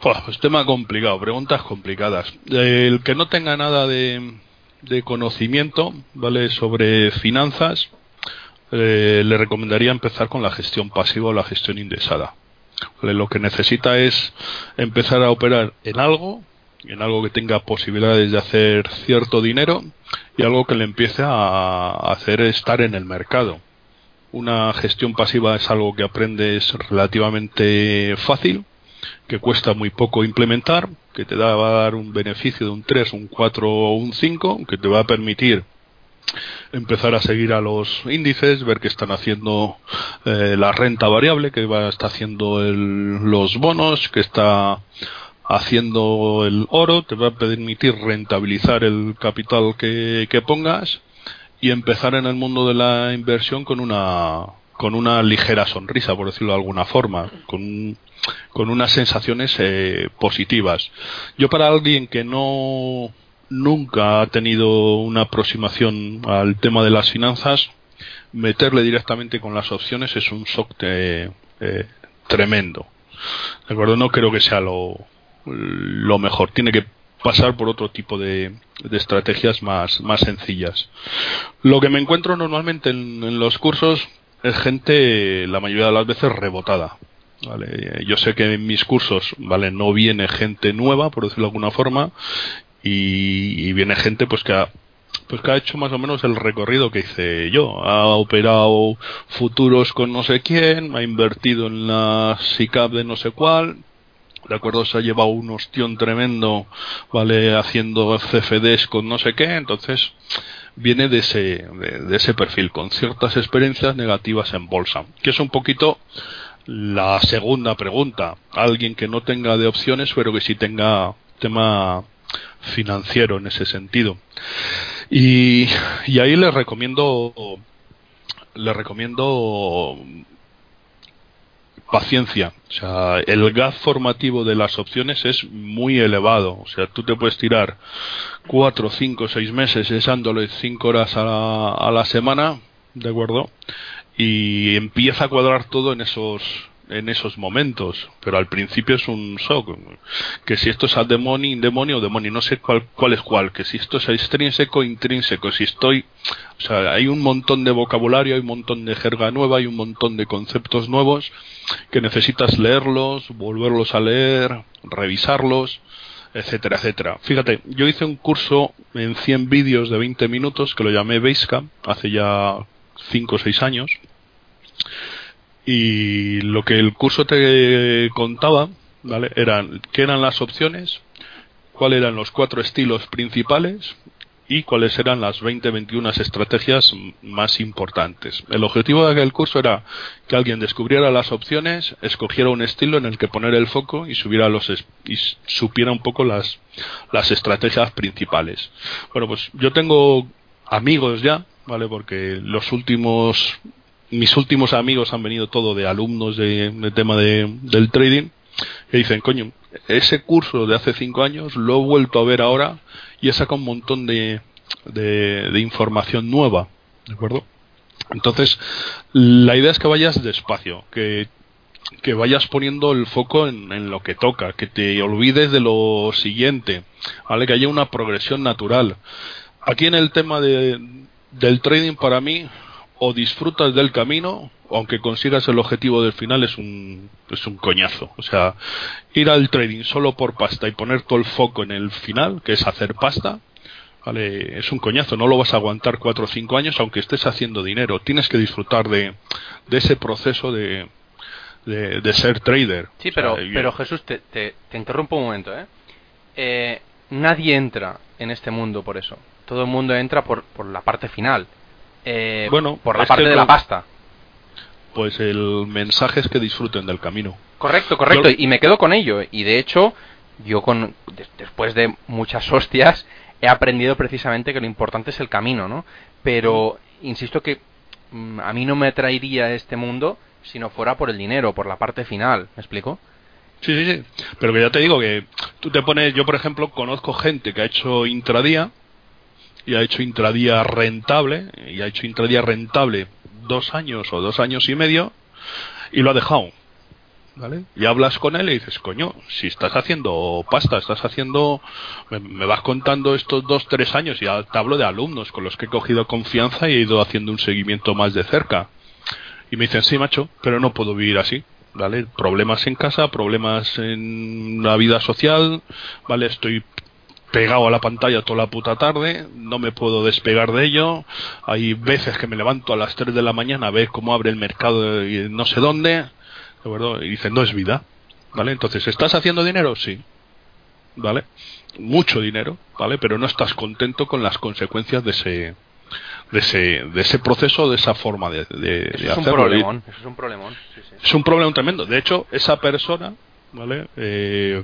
Pues tema complicado, preguntas complicadas. El que no tenga nada de, de conocimiento, ¿vale? Sobre finanzas, eh, le recomendaría empezar con la gestión pasiva o la gestión indexada. Lo que necesita es empezar a operar en algo, en algo que tenga posibilidades de hacer cierto dinero y algo que le empiece a hacer estar en el mercado. Una gestión pasiva es algo que aprendes relativamente fácil, que cuesta muy poco implementar, que te da, va a dar un beneficio de un 3, un 4 o un 5, que te va a permitir empezar a seguir a los índices, ver qué están haciendo eh, la renta variable, que va, está haciendo los bonos, que está haciendo el oro, te va a permitir rentabilizar el capital que, pongas y empezar en el mundo de la inversión con una con una ligera sonrisa, por decirlo de alguna forma, con, con unas sensaciones eh, positivas. Yo para alguien que no nunca ha tenido una aproximación al tema de las finanzas, meterle directamente con las opciones es un shock eh, tremendo. ¿De acuerdo? No creo que sea lo, lo mejor. Tiene que pasar por otro tipo de, estrategias más, más sencillas. Lo que me encuentro normalmente en, en, los cursos es gente, la mayoría de las veces, rebotada. ¿vale? Yo sé que en mis cursos ¿vale? no viene gente nueva, por decirlo de alguna forma, y, viene gente pues que ha pues que ha hecho más o menos el recorrido que hice yo. Ha operado futuros con no sé quién, ha invertido en la SICAP de no sé cuál, de acuerdo, se ha llevado un ostión tremendo, vale, haciendo CFDs con no sé qué, entonces viene de ese, de ese perfil, con ciertas experiencias negativas en bolsa, que es un poquito la segunda pregunta. Alguien que no tenga de opciones, pero que sí tenga tema financiero en ese sentido. Y, y ahí les recomiendo, les recomiendo paciencia. O sea, el gas formativo de las opciones es muy elevado. O sea, tú te puedes tirar cuatro, cinco, seis meses echándole cinco horas a la, a la semana, ¿de acuerdo? Y empieza a cuadrar todo en esos en esos momentos, pero al principio es un shock. Que si esto es a demonio, demonio demonio, no sé cuál, cuál es cuál. Que si esto es extrínseco, intrínseco. Si estoy. O sea, hay un montón de vocabulario, hay un montón de jerga nueva, hay un montón de conceptos nuevos que necesitas leerlos, volverlos a leer, revisarlos etcétera, etcétera. Fíjate, yo hice un curso en 100 vídeos de 20 minutos que lo llamé Basecamp hace ya 5 o 6 años y lo que el curso te contaba, ¿vale? Eran qué eran las opciones, cuáles eran los cuatro estilos principales y cuáles eran las 20-21 estrategias más importantes. El objetivo de aquel curso era que alguien descubriera las opciones, escogiera un estilo en el que poner el foco y, subiera los y supiera un poco las, las estrategias principales. Bueno, pues yo tengo amigos ya, ¿vale? Porque los últimos mis últimos amigos han venido todo de alumnos de, tema de, del trading que dicen, coño, ese curso de hace cinco años lo he vuelto a ver ahora y he sacado un montón de, de, información nueva, ¿de acuerdo? Entonces, la idea es que vayas despacio, que, que vayas poniendo el foco en, en, lo que toca, que te olvides de lo siguiente, ¿vale? Que haya una progresión natural. Aquí en el tema de, del trading, para mí, o disfrutas del camino, aunque consigas el objetivo del final es un, es un coñazo. O sea, ir al trading solo por pasta y poner todo el foco en el final, que es hacer pasta, vale, es un coñazo. No lo vas a aguantar cuatro o cinco años aunque estés haciendo dinero. Tienes que disfrutar de, de ese proceso de, de, de ser trader. Sí, O sea, pero, yo- pero Jesús, te, te, te interrumpo un momento, ¿eh? Eh, Nadie entra en este mundo por eso. Todo el mundo entra por, por la parte final. Eh, Bueno, por la es parte de la pasta. Pues el mensaje es que disfruten del camino. Correcto, correcto. Yo- Y me quedo con ello. Y de hecho, yo con des- después de muchas hostias he aprendido precisamente que lo importante es el camino, ¿no? Pero insisto que mm, a mí no me atraería este mundo si no fuera por el dinero, por la parte final. ¿Me explico? Sí, sí, sí. Pero que ya te digo que tú te pones, yo por ejemplo conozco gente que ha hecho intradía y ha hecho intradía rentable y ha hecho intradía rentable dos años o dos años y medio y lo ha dejado. ¿Vale? Y hablas con él y dices, coño, si estás haciendo pasta, estás haciendo, me, me vas contando estos dos, tres años, y te hablo de alumnos con los que he cogido confianza y he ido haciendo un seguimiento más de cerca. Y me dicen, sí, macho, pero no puedo vivir así. ¿Vale? Problemas en casa, problemas en la vida social, ¿vale? Estoy pegado a la pantalla toda la puta tarde, no me puedo despegar de ello. Hay veces que me levanto a las 3 de la mañana a ver cómo abre el mercado y no sé dónde, ¿de acuerdo? Y dicen, no es vida, ¿vale? Entonces, ¿estás haciendo dinero? Sí, ¿vale? Mucho dinero, ¿vale? Pero no estás contento con las consecuencias de ese de ese, de ese proceso, de esa forma de, de, Eso de es un hacerlo. problemón. Eso es un problemón. Sí, sí. Es un problema tremendo. De hecho, esa persona, ¿vale? Eh,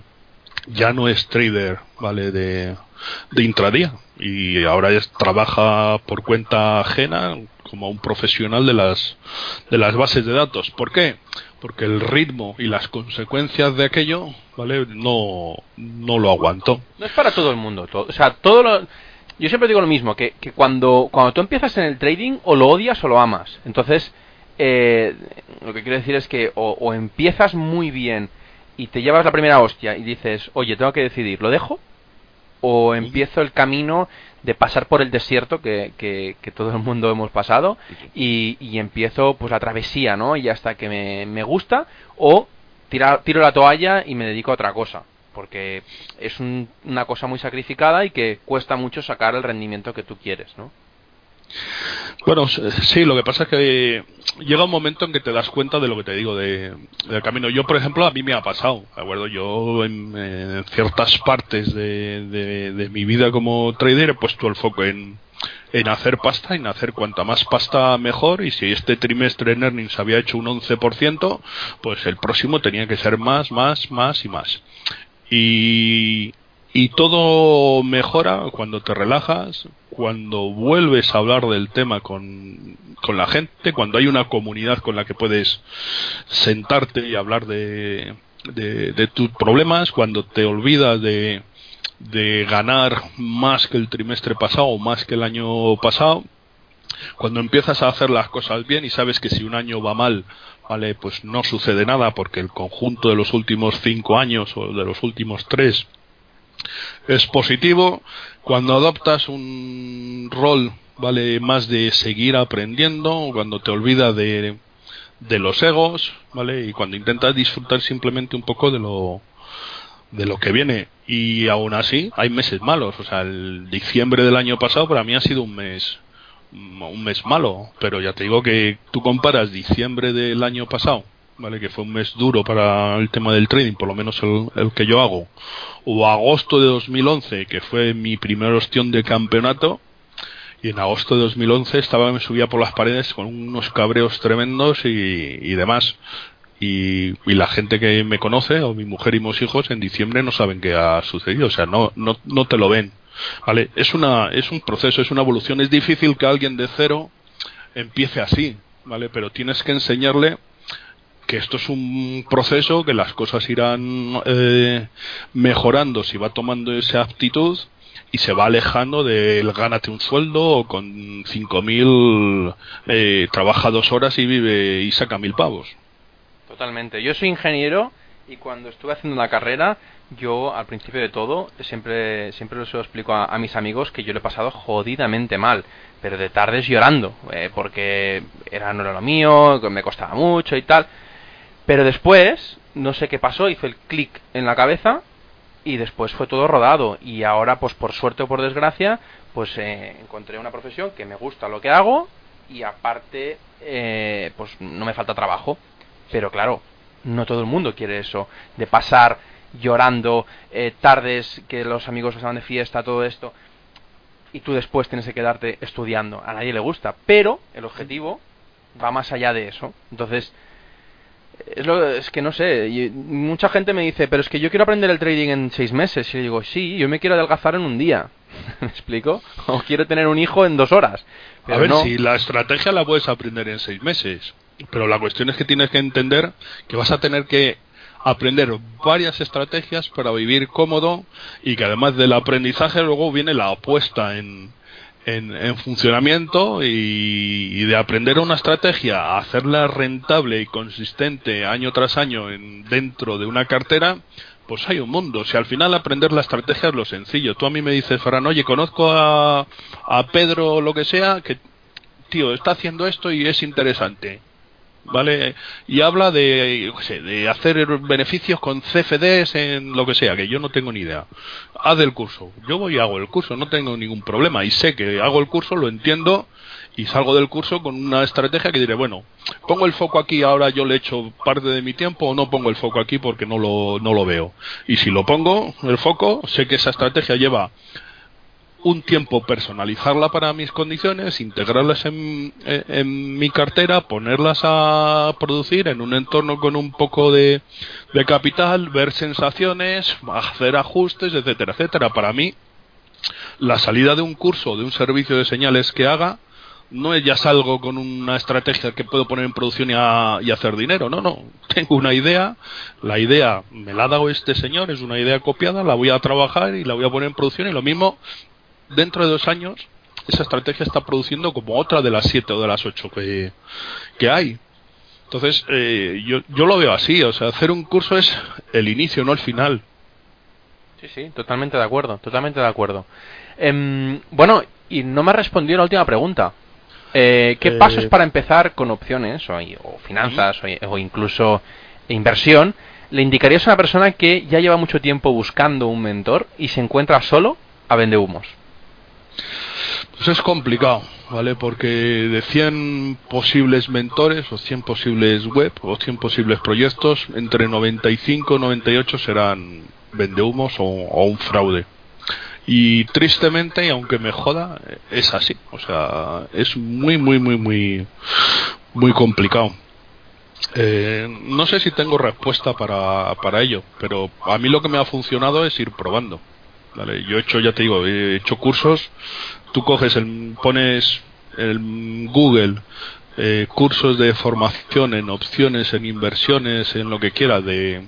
ya no es trader, ¿vale? De, de intradía. Y ahora trabaja por cuenta ajena como un profesional de las, de las bases de datos. ¿Por qué? Porque el ritmo y las consecuencias de aquello, ¿vale? No, no lo aguantó. No es para todo el mundo. o sea, todo lo... Yo siempre digo lo mismo, que, que cuando, cuando tú empiezas en el trading o lo odias o lo amas. Entonces, eh, lo que quiero decir es que o empiezas muy bien y te llevas la primera hostia y dices, oye, tengo que decidir, ¿lo dejo? O empiezo el camino de pasar por el desierto que, que, que todo el mundo hemos pasado y, y empiezo pues la travesía, ¿no? Y hasta que me, me gusta o tira- tiro la toalla y me dedico a otra cosa porque es un- una cosa muy sacrificada y que cuesta mucho sacar el rendimiento que tú quieres, ¿no? Bueno, sí, lo que pasa es que llega un momento en que te das cuenta de lo que te digo de, del camino. Yo, por ejemplo, a mí me ha pasado, ¿de acuerdo? Yo en, ciertas partes de mi vida como trader he puesto el foco en, en hacer pasta, en hacer cuanta más pasta mejor y si este trimestre en earnings había hecho un 11%, pues el próximo tenía que ser más, más, más y más. Y, y todo mejora cuando te relajas, cuando vuelves a hablar del tema con, con la gente, cuando hay una comunidad con la que puedes sentarte y hablar de, de, tus problemas, cuando te olvidas de, de ganar más que el trimestre pasado o más que el año pasado, cuando empiezas a hacer las cosas bien y sabes que si un año va mal, vale, pues no sucede nada porque el conjunto de los últimos cinco años o de los últimos tres es positivo. Cuando adoptas un rol, vale, más de seguir aprendiendo, cuando te olvidas de, los egos, vale, y cuando intentas disfrutar simplemente un poco de lo de lo que viene y aún así hay meses malos o sea el diciembre del año pasado para mí ha sido un mes un mes malo, pero ya te digo que tú comparas diciembre del año pasado, ¿vale? Que fue un mes duro para el tema del trading, por lo menos el, que yo hago, o agosto de 2011, que fue mi primer ostión de campeonato, y en agosto de 2011 estaba, me subía por las paredes con unos cabreos tremendos y, y demás. Y, y la gente que me conoce, o mi mujer y mis hijos, en diciembre no saben qué ha sucedido, o sea, no, no, no te lo ven. ¿Vale? Es, una, es un proceso, es una evolución. Es difícil que alguien de cero empiece así, ¿vale? Pero tienes que enseñarle que esto es un proceso, que las cosas irán eh, mejorando si va tomando esa aptitud y se va alejando del gánate un sueldo con 5.000 eh, trabaja dos horas y vive y saca mil pavos. Totalmente. Yo soy ingeniero y cuando estuve haciendo la carrera, yo al principio de todo siempre siempre lo explico a, a, mis amigos que yo lo he pasado jodidamente mal, pero de tardes llorando, eh, porque era no era lo mío, me costaba mucho y tal. Pero después, no sé qué pasó, hizo el clic en la cabeza y después fue todo rodado y ahora pues por suerte o por desgracia pues eh, encontré una profesión que me gusta lo que hago y aparte eh, pues no me falta trabajo pero claro no todo el mundo quiere eso, de pasar llorando, eh, tardes que los amigos estaban de fiesta, todo esto, y tú después tienes que quedarte estudiando. A nadie le gusta, pero el objetivo va más allá de eso. Entonces, es, lo, es que no sé, y mucha gente me dice, pero es que yo quiero aprender el trading en seis meses. Y yo digo, sí, yo me quiero adelgazar en un día. ¿Me explico? O quiero tener un hijo en dos horas. a ver, si la estrategia la puedes aprender en seis meses, pero la cuestión es que tienes que entender que vas a tener que aprender varias estrategias para vivir cómodo y que además del aprendizaje luego viene la apuesta en, en, funcionamiento y, de aprender una estrategia hacerla rentable y consistente año tras año en, dentro de una cartera, pues hay un mundo. Si al final aprender la estrategia es lo sencillo. Tú a mí me dices, Ferran, oye, conozco a, a Pedro o lo que sea, que, tío, está haciendo esto y es interesante. ¿Vale? Y habla de, de hacer beneficios con CFDs en lo que sea, que yo no tengo ni idea. Haz el curso. Yo voy y hago el curso, no tengo ningún problema. Y sé que hago el curso, lo entiendo y salgo del curso con una estrategia que diré, bueno, pongo el foco aquí, ahora yo le echo parte de mi tiempo o no pongo el foco aquí porque no lo, no lo veo. Y si lo pongo, el foco, sé que esa estrategia lleva un tiempo personalizarla para mis condiciones, integrarlas en, mi cartera, ponerlas a producir en un entorno con un poco de, capital, ver sensaciones, hacer ajustes, etcétera, etcétera. Para mí, la salida de un curso, de un servicio de señales que haga, no es ya salgo con una estrategia que puedo poner en producción y, y, hacer dinero. No, no. Tengo una idea. La idea me la ha dado este señor, es una idea copiada, la voy a trabajar y la voy a poner en producción. Y lo mismo dentro de dos años esa estrategia está produciendo como otra de las siete o de las ocho que, que hay. Entonces, eh, yo, yo lo veo así, o sea, hacer un curso es el inicio, no el final. Sí, sí, totalmente de acuerdo, totalmente de acuerdo. Em, bueno, y no me ha respondido la última pregunta. Eh, ¿Qué eh, pasos para empezar con opciones o, o finanzas o, o, incluso inversión le indicarías a una persona que ya lleva mucho tiempo buscando un mentor y se encuentra solo a vende humos? Pues es complicado, ¿vale? Porque de 100 posibles mentores o 100 posibles web o 100 posibles proyectos, entre 95 y 98 serán vendehumos o, o un fraude. Y tristemente, y aunque me joda, es así. O sea, es muy, muy, muy, muy, muy complicado. Eh, no sé si tengo respuesta para, para ello, pero a mí lo que me ha funcionado es ir probando. Yo he hecho, ya te digo, he hecho cursos. Tú coges, el, pones en Google eh, cursos de formación en opciones, en inversiones, en lo que quiera de,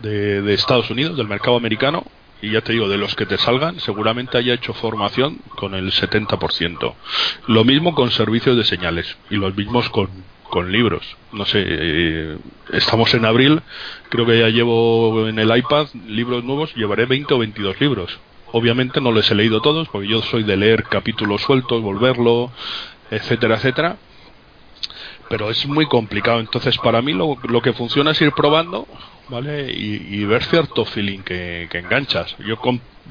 de, Estados Unidos, del mercado americano, y ya te digo, de los que te salgan, seguramente haya hecho formación con el 70%. Lo mismo con servicios de señales y los mismos con, con libros. No sé, eh, estamos en abril, creo que ya llevo en el iPad libros nuevos, llevaré 20 o 22 libros. Obviamente no los he leído todos, porque yo soy de leer capítulos sueltos, volverlo, etcétera, etcétera. Pero es muy complicado. Entonces, para mí lo, lo que funciona es ir probando, ¿vale? Y, ver cierto feeling que, que enganchas. Yo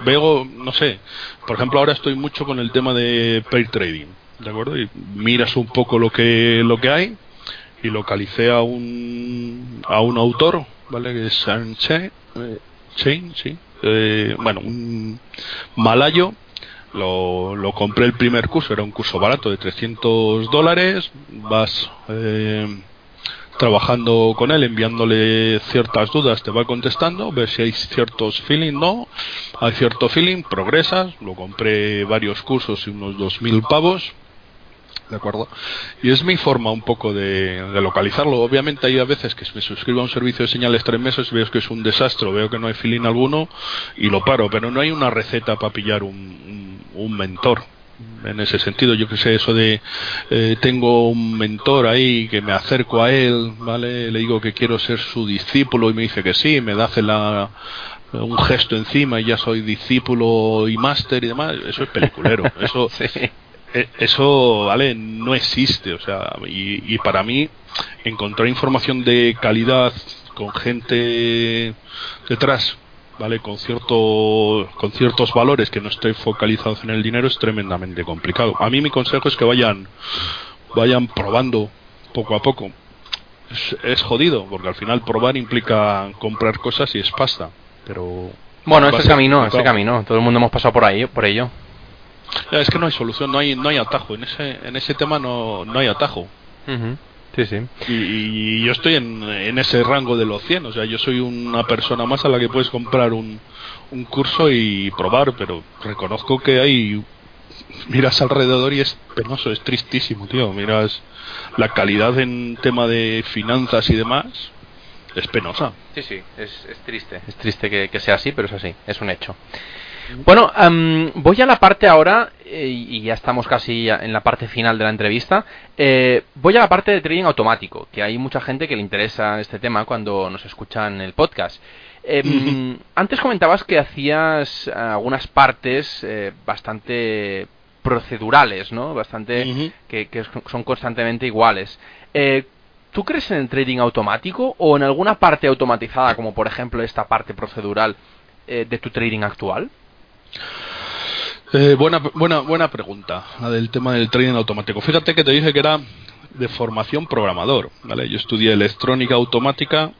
veo, no sé, por ejemplo, ahora estoy mucho con el tema de pair trading. ¿De acuerdo? Y miras un poco lo que, lo que hay y localicé a un, a un autor, ¿vale? Que es Sanche, eh, sí. Eh, bueno, un malayo. Lo, lo compré el primer curso, era un curso barato de 300 dólares. Vas eh, trabajando con él, enviándole ciertas dudas, te va contestando, ver si hay ciertos feeling, no, hay cierto feeling, progresas, lo compré varios cursos y unos 2.000 pavos, ¿de acuerdo? Y es mi forma un poco de, localizarlo. Obviamente hay a veces que me suscribo a un servicio de señales tres meses, veo que es un desastre, veo que no hay feeling alguno y lo paro, pero no hay una receta para pillar un, un, mentor. En ese sentido, yo que sé, eso de eh, tengo un mentor ahí que me acerco a él, ¿vale? Le digo que quiero ser su discípulo y me dice que sí, me da la, un gesto encima y ya soy discípulo y máster y demás, eso es peliculero. Eso, eso, ¿vale? No existe, o sea, y, para mí encontrar información de calidad con gente detrás, ¿vale? Con, cierto, con ciertos valores que no estoy focalizados en el dinero es tremendamente complicado. A mí mi consejo es que vayan, vayan probando poco a poco. es, es jodido, porque al final probar implica comprar cosas y es pasta. Pero Bueno, ese camino, ese camino. Todo el mundo hemos pasado por ahí, por ello. Ya, Es que no hay solución, no hay, no hay atajo. En ese, en ese tema no, no hay atajo. Ujú. Sí, sí. Y, y yo estoy en, en ese rango de los 100. O sea, yo soy una persona más a la que puedes comprar un, un curso y probar, pero reconozco que hay. Miras alrededor y es penoso, es tristísimo, tío. Miras la calidad en tema de finanzas y demás, es penosa. Sí, sí, es, es triste. Es triste que, que sea así, pero es así, es un hecho. Bueno, am, voy a la parte ahora, eh, y ya estamos casi en la parte final de la entrevista. Eh, voy a la parte de trading automático, que hay mucha gente que le interesa este tema cuando nos escuchan el podcast. Em. Antes comentabas que hacías algunas partes eh, bastante procedurales, ¿no? Bastante que, que son constantemente iguales. Eh, ¿Tú crees en el trading automático o en alguna parte automatizada, como por ejemplo esta parte procedural eh, de tu trading actual? Eh, buena, buena, buena pregunta, la del tema del trading automático. Fíjate que te dije que era de formación programador, ¿vale? Yo estudié electrónica automática,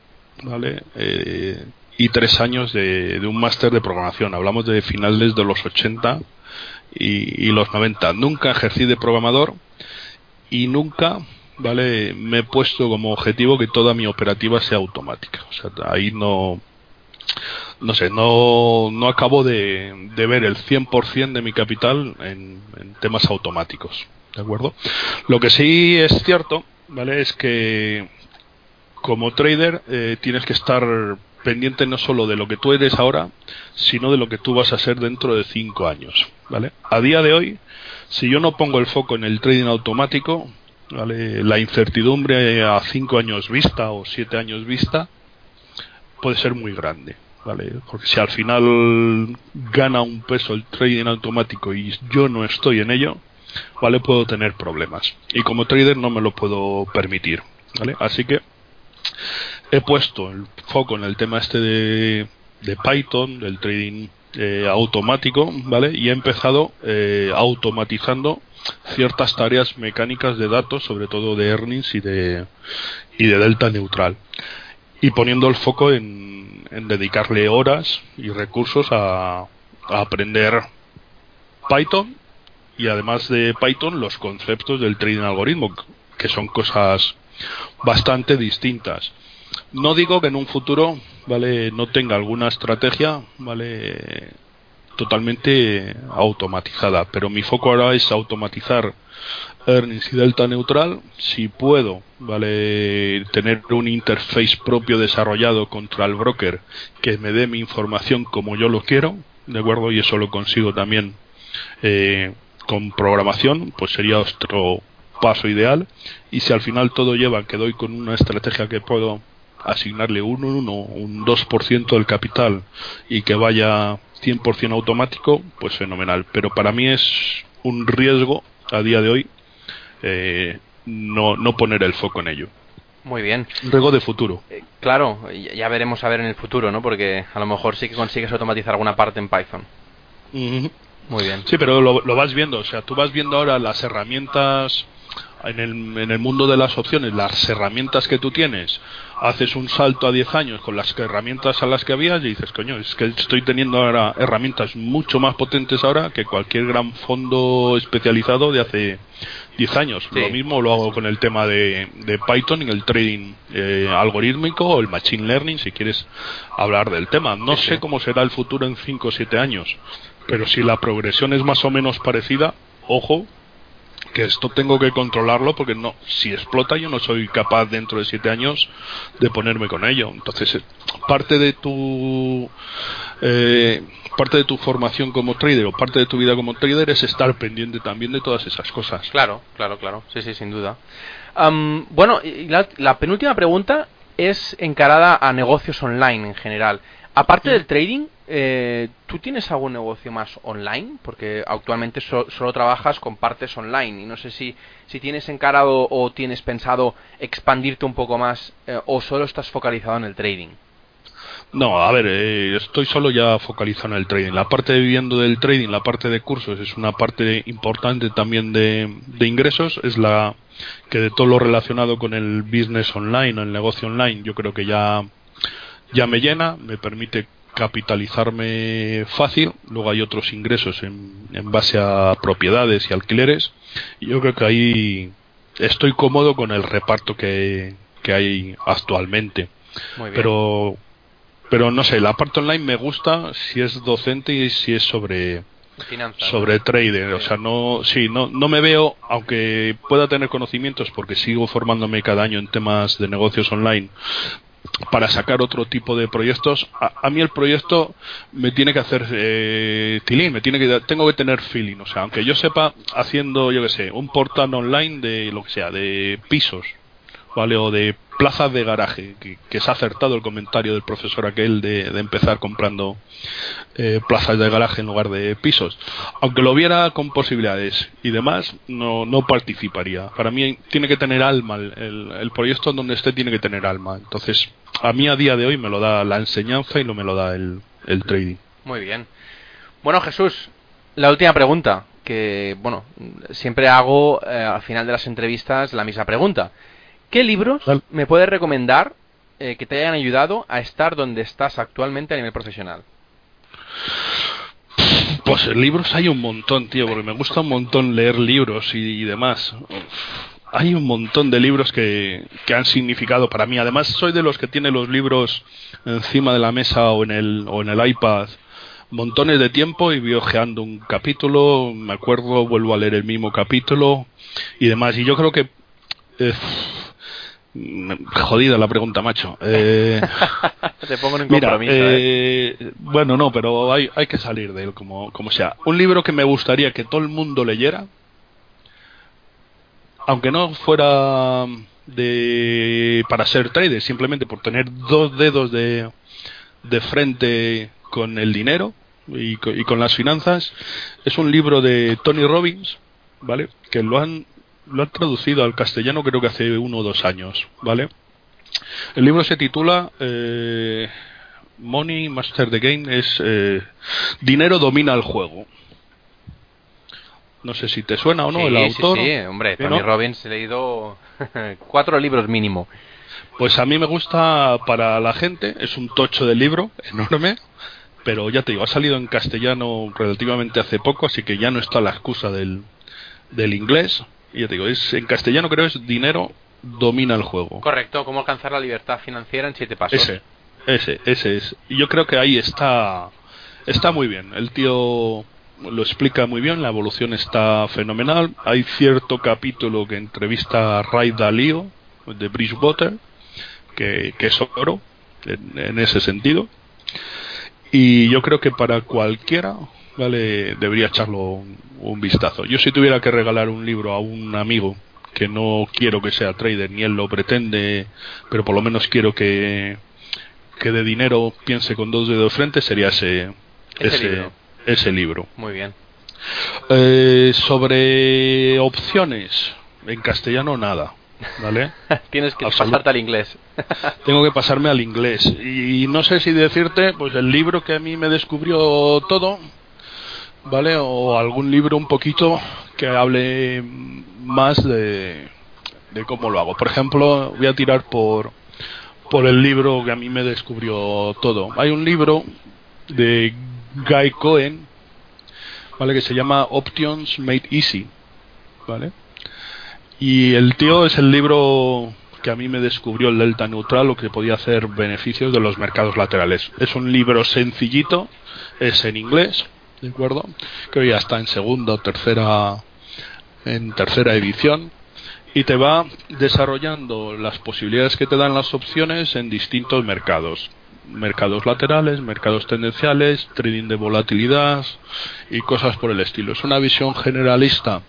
¿vale? Eh, y tres años de, un máster de programación. Hablamos de finales de los 80 y, y los 90. Nunca ejercí de programador y nunca, ¿vale? Me he puesto como objetivo que toda mi operativa sea automática. O sea, ahí no, no sé, no, no acabo de, de ver el 100% de mi capital en, temas automáticos, ¿de acuerdo? Lo que sí es cierto, ¿vale? Es que como trader eh, tienes que estar pendiente no solo de lo que tú eres ahora, sino de lo que tú vas a ser dentro de cinco años, ¿vale? A día de hoy, si yo no pongo el foco en el trading automático, ¿vale? La incertidumbre a cinco años vista o siete años vista puede ser muy grande, ¿vale? Porque si al final gana un peso el trading automático y yo no estoy en ello, ¿vale? Puedo tener problemas. Y como trader no me lo puedo permitir, ¿vale? Así que he puesto el foco en el tema este de, Python, del trading eh, automático, ¿vale? Y he empezado eh, automatizando ciertas tareas mecánicas de datos, sobre todo de earnings y de, y de delta neutral. Y poniendo el foco en, dedicarle horas y recursos a, a aprender Python y además de Python los conceptos del trading algoritmo, que son cosas bastante distintas. No digo que en un futuro, vale, no tenga alguna estrategia, vale, totalmente automatizada, pero mi foco ahora es automatizar earnings y delta neutral. Si puedo, vale, tener un interface propio desarrollado contra el broker que me dé mi información como yo lo quiero, de acuerdo, y eso lo consigo también eh, con programación, pues sería otro paso ideal. Y si al final todo lleva que doy con una estrategia que puedo asignarle un 1, un 2% del capital y que vaya 100% automático, pues fenomenal. Pero para mí es un riesgo a día de hoy eh, no, no poner el foco en ello. Muy bien. Riesgo de futuro. Eh, claro, ya veremos a ver en el futuro, ¿no? Porque a lo mejor sí que consigues automatizar alguna parte en Python. Muy bien. Sí, pero lo, lo vas viendo, o sea, tú vas viendo ahora las herramientas en el, en el mundo de las opciones, las herramientas que tú tienes, haces un salto a 10 años con las herramientas a las que habías y dices, coño, es que estoy teniendo ahora herramientas mucho más potentes ahora que cualquier gran fondo especializado de hace 10 años. Sí. Lo mismo lo hago con el tema de, de Python en el trading eh, algorítmico o el machine learning, si quieres hablar del tema. No Sí, sé cómo será el futuro en 5 o 7 años, pero si la progresión es más o menos parecida, ojo, que esto tengo que controlarlo porque no si explota yo no soy capaz dentro de siete años de ponerme con ello entonces eh, parte de tu eh, parte de tu formación como trader o parte de tu vida como trader es estar pendiente también de todas esas cosas Claro, claro, claro. Sí, sí, sin duda. Am, bueno, y la, la penúltima pregunta es encarada a negocios online en general. Aparte del trading, eh, ¿tú tienes algún negocio más online? Porque actualmente so- solo trabajas con partes online y no sé si, si tienes encarado o tienes pensado expandirte un poco más eh, o solo estás focalizado en el trading. No, a ver, eh, estoy solo ya focalizado en el trading. La parte de viviendo del trading, la parte de cursos es una parte importante también de, ingresos. Es la que de todo lo relacionado con el business online, el negocio online, yo creo que ya, ya me llena, me permite capitalizarme fácil. Luego hay otros ingresos en, en base a propiedades y alquileres. Y yo creo que ahí estoy cómodo con el reparto que, que hay actualmente. Muy bien. Pero pero no sé, la parte online me gusta si es docente y si es sobre Finanzas. sobre trader, o sea, no sí, no no me veo aunque pueda tener conocimientos porque sigo formándome cada año en temas de negocios online para sacar otro tipo de proyectos, a, a mí el proyecto me tiene que hacer eh, tilín, me tiene que tengo que tener feeling, o sea, aunque yo sepa haciendo, yo que sé, un portal online de lo que sea, de pisos, ¿vale? O de plazas de garaje, que, se ha acertado el comentario del profesor aquel de, empezar comprando eh, plazas de garaje en lugar de pisos. Aunque lo viera con posibilidades y demás, no, no participaría. Para mí tiene que tener alma, el, el, proyecto donde esté tiene que tener alma. Entonces, a mí a día de hoy me lo da la enseñanza y no me lo da el, el trading. Muy bien. Bueno, Jesús, la última pregunta, que, bueno, siempre hago eh, al final de las entrevistas la misma pregunta. ¿Qué libros me puedes recomendar eh, que te hayan ayudado a estar donde estás actualmente a nivel profesional? Pues libros hay un montón, tío, porque me gusta un montón leer libros y, y demás. Uf, Hay un montón de libros que, que han significado para mí. Además, soy de los que tiene los libros encima de la mesa o en el, o en el iPad montones de tiempo y voy ojeando un capítulo, me acuerdo, vuelvo a leer el mismo capítulo y demás. Y yo creo que... eh, jodida la pregunta, macho. Eh, te pongo en un Mira, compromiso. ¿eh? eh, bueno, no, pero hay, hay que salir de él como, como sea. Un libro que me gustaría que todo el mundo leyera, aunque no fuera de para ser trader, simplemente por tener dos dedos de, de frente con el dinero y, y con las finanzas, es un libro de Tony Robbins, ¿vale? Que lo han lo han traducido al castellano creo que hace uno o dos años, ¿vale? El libro se titula eh, Money Master the Game, es eh, Dinero domina el juego. No sé si te suena o no sí, el autor. sí, hombre, ¿Sí, Tony no? Robbins he leído cuatro libros mínimo. Pues a mí me gusta para la gente, es un tocho de libro enorme, pero ya te digo, ha salido en castellano relativamente hace poco, así que ya no está la excusa del, del inglés. Y ya te digo, es, en castellano creo es dinero domina el juego. Correcto, cómo alcanzar la libertad financiera en siete pasos. Ese, ese, ese es. Y yo creo que ahí está, está muy bien. El tío lo explica muy bien, la evolución está fenomenal. Hay cierto capítulo que entrevista a Ray Dalio de Bridgewater, que, que es oro en, en ese sentido. Y yo creo que para cualquiera, vale, debería echarlo un, un vistazo. Yo si tuviera que regalar un libro a un amigo que no quiero que sea trader ni él lo pretende, pero por lo menos quiero que que de dinero piense con dos dedos frente sería ese Ese ese, libro. ese libro. Muy bien. Eh, sobre opciones en castellano nada, ¿vale? Tienes que Absolut- pasarte al inglés. Tengo que pasarme al inglés y no sé si decirte pues el libro que a mí me descubrió todo, ¿vale? O algún libro un poquito que hable más de de cómo lo hago. Por ejemplo, voy a tirar por por el libro que a mí me descubrió todo. Hay un libro de Guy Cohen, ¿vale? Que se llama Options Made Easy, ¿vale? Y el tío es el libro que a mí me descubrió el delta neutral, lo que podía hacer beneficios de los mercados laterales. Es un libro sencillito, es en inglés, ¿de acuerdo? Que ya está en segunda o tercera, en tercera edición y te va desarrollando las posibilidades que te dan las opciones en distintos mercados. Mercados laterales, mercados tendenciales, trading de volatilidad y cosas por el estilo. Es una visión generalista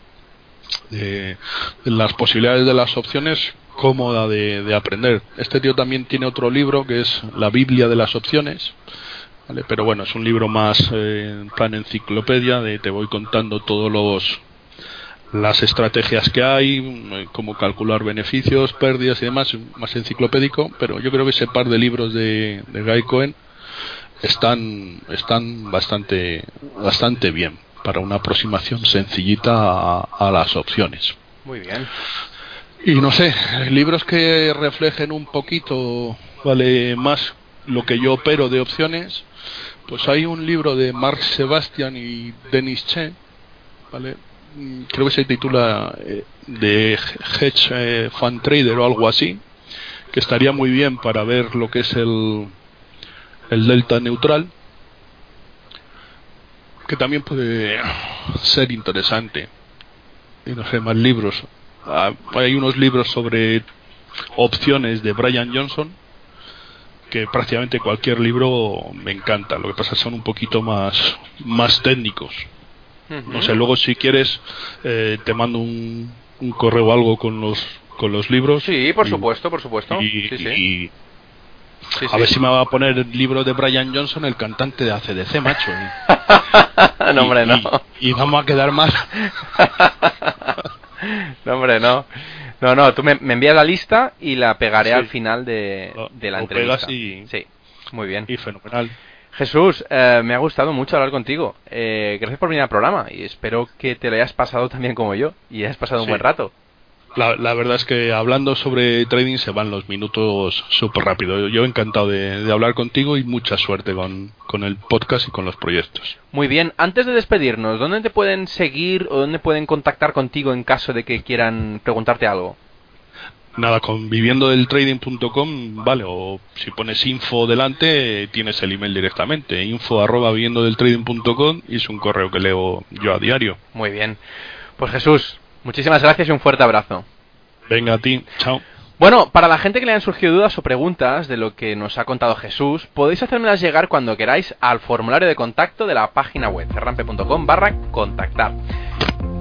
de, las posibilidades de las opciones cómoda de aprender. Este tío también tiene otro libro que es La Biblia de las opciones. ¿Vale? Pero bueno, es un libro más eh, en plan enciclopedia de te voy contando todos los las estrategias que hay, eh, cómo calcular beneficios, pérdidas y demás, más enciclopédico, pero yo creo que ese par de libros de, de Guy Cohen están, están bastante, bastante bien para una aproximación sencillita a, a las opciones. Muy bien. Y no sé, libros que reflejen un poquito, vale, más lo que yo opero de opciones, pues hay un libro de Mark Sebastian y Denis Che, ¿vale? Mm, Creo que se titula eh, Hedge eh, Fund Trader o algo así, que estaría muy bien para ver lo que es el, el delta neutral, que también puede ser interesante. Y no sé, más libros. Ah, hay unos libros sobre opciones de Brian Johnson que prácticamente cualquier libro me encanta. Lo que pasa es que son un poquito más, más técnicos. No sé, luego si quieres eh, te mando un, un correo o algo con los con los libros. Sí, por y- supuesto, por supuesto. y- sí, sí. y Sí, a sí. ver si me va a poner el libro de Brian Johnson, el cantante de ACDC, macho. y- no, hombre, y- no. Y, y vamos a quedar mal. no, hombre, no. No, no, tú me, me envías la lista y la pegaré Sí. al final de, Lo- de la lo entrevista. pegas y- Sí, muy bien. Y fenomenal. Jesús, eh, me ha gustado mucho hablar contigo. Eh, gracias por venir al programa y espero que te lo hayas pasado también como yo y hayas pasado un buen rato. La, la verdad es que hablando sobre trading se van los minutos súper rápido. Yo encantado de, de hablar contigo y mucha suerte con, con el podcast y con los proyectos. Muy bien, antes de despedirnos, ¿dónde te pueden seguir o dónde pueden contactar contigo en caso de que quieran preguntarte algo? Nada, con viviendodeltrading.com, vale, o si pones info delante, tienes el email directamente. Info arroba viviendodeltrading.com y es un correo que leo yo a diario. Muy bien. Pues Jesús, muchísimas gracias y un fuerte abrazo. Venga a ti, chao. Bueno, para la gente que le han surgido dudas o preguntas de lo que nos ha contado Jesús, podéis hacérmelas llegar cuando queráis al formulario de contacto de la página web ferrampe.com barra contactar.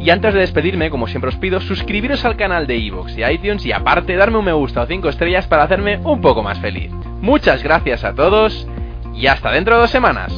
Y antes de despedirme, como siempre os pido, suscribiros al canal de iVoox y iTunes y aparte darme un me gusta o 5 estrellas para hacerme un poco más feliz. Muchas gracias a todos y hasta dentro de dos semanas.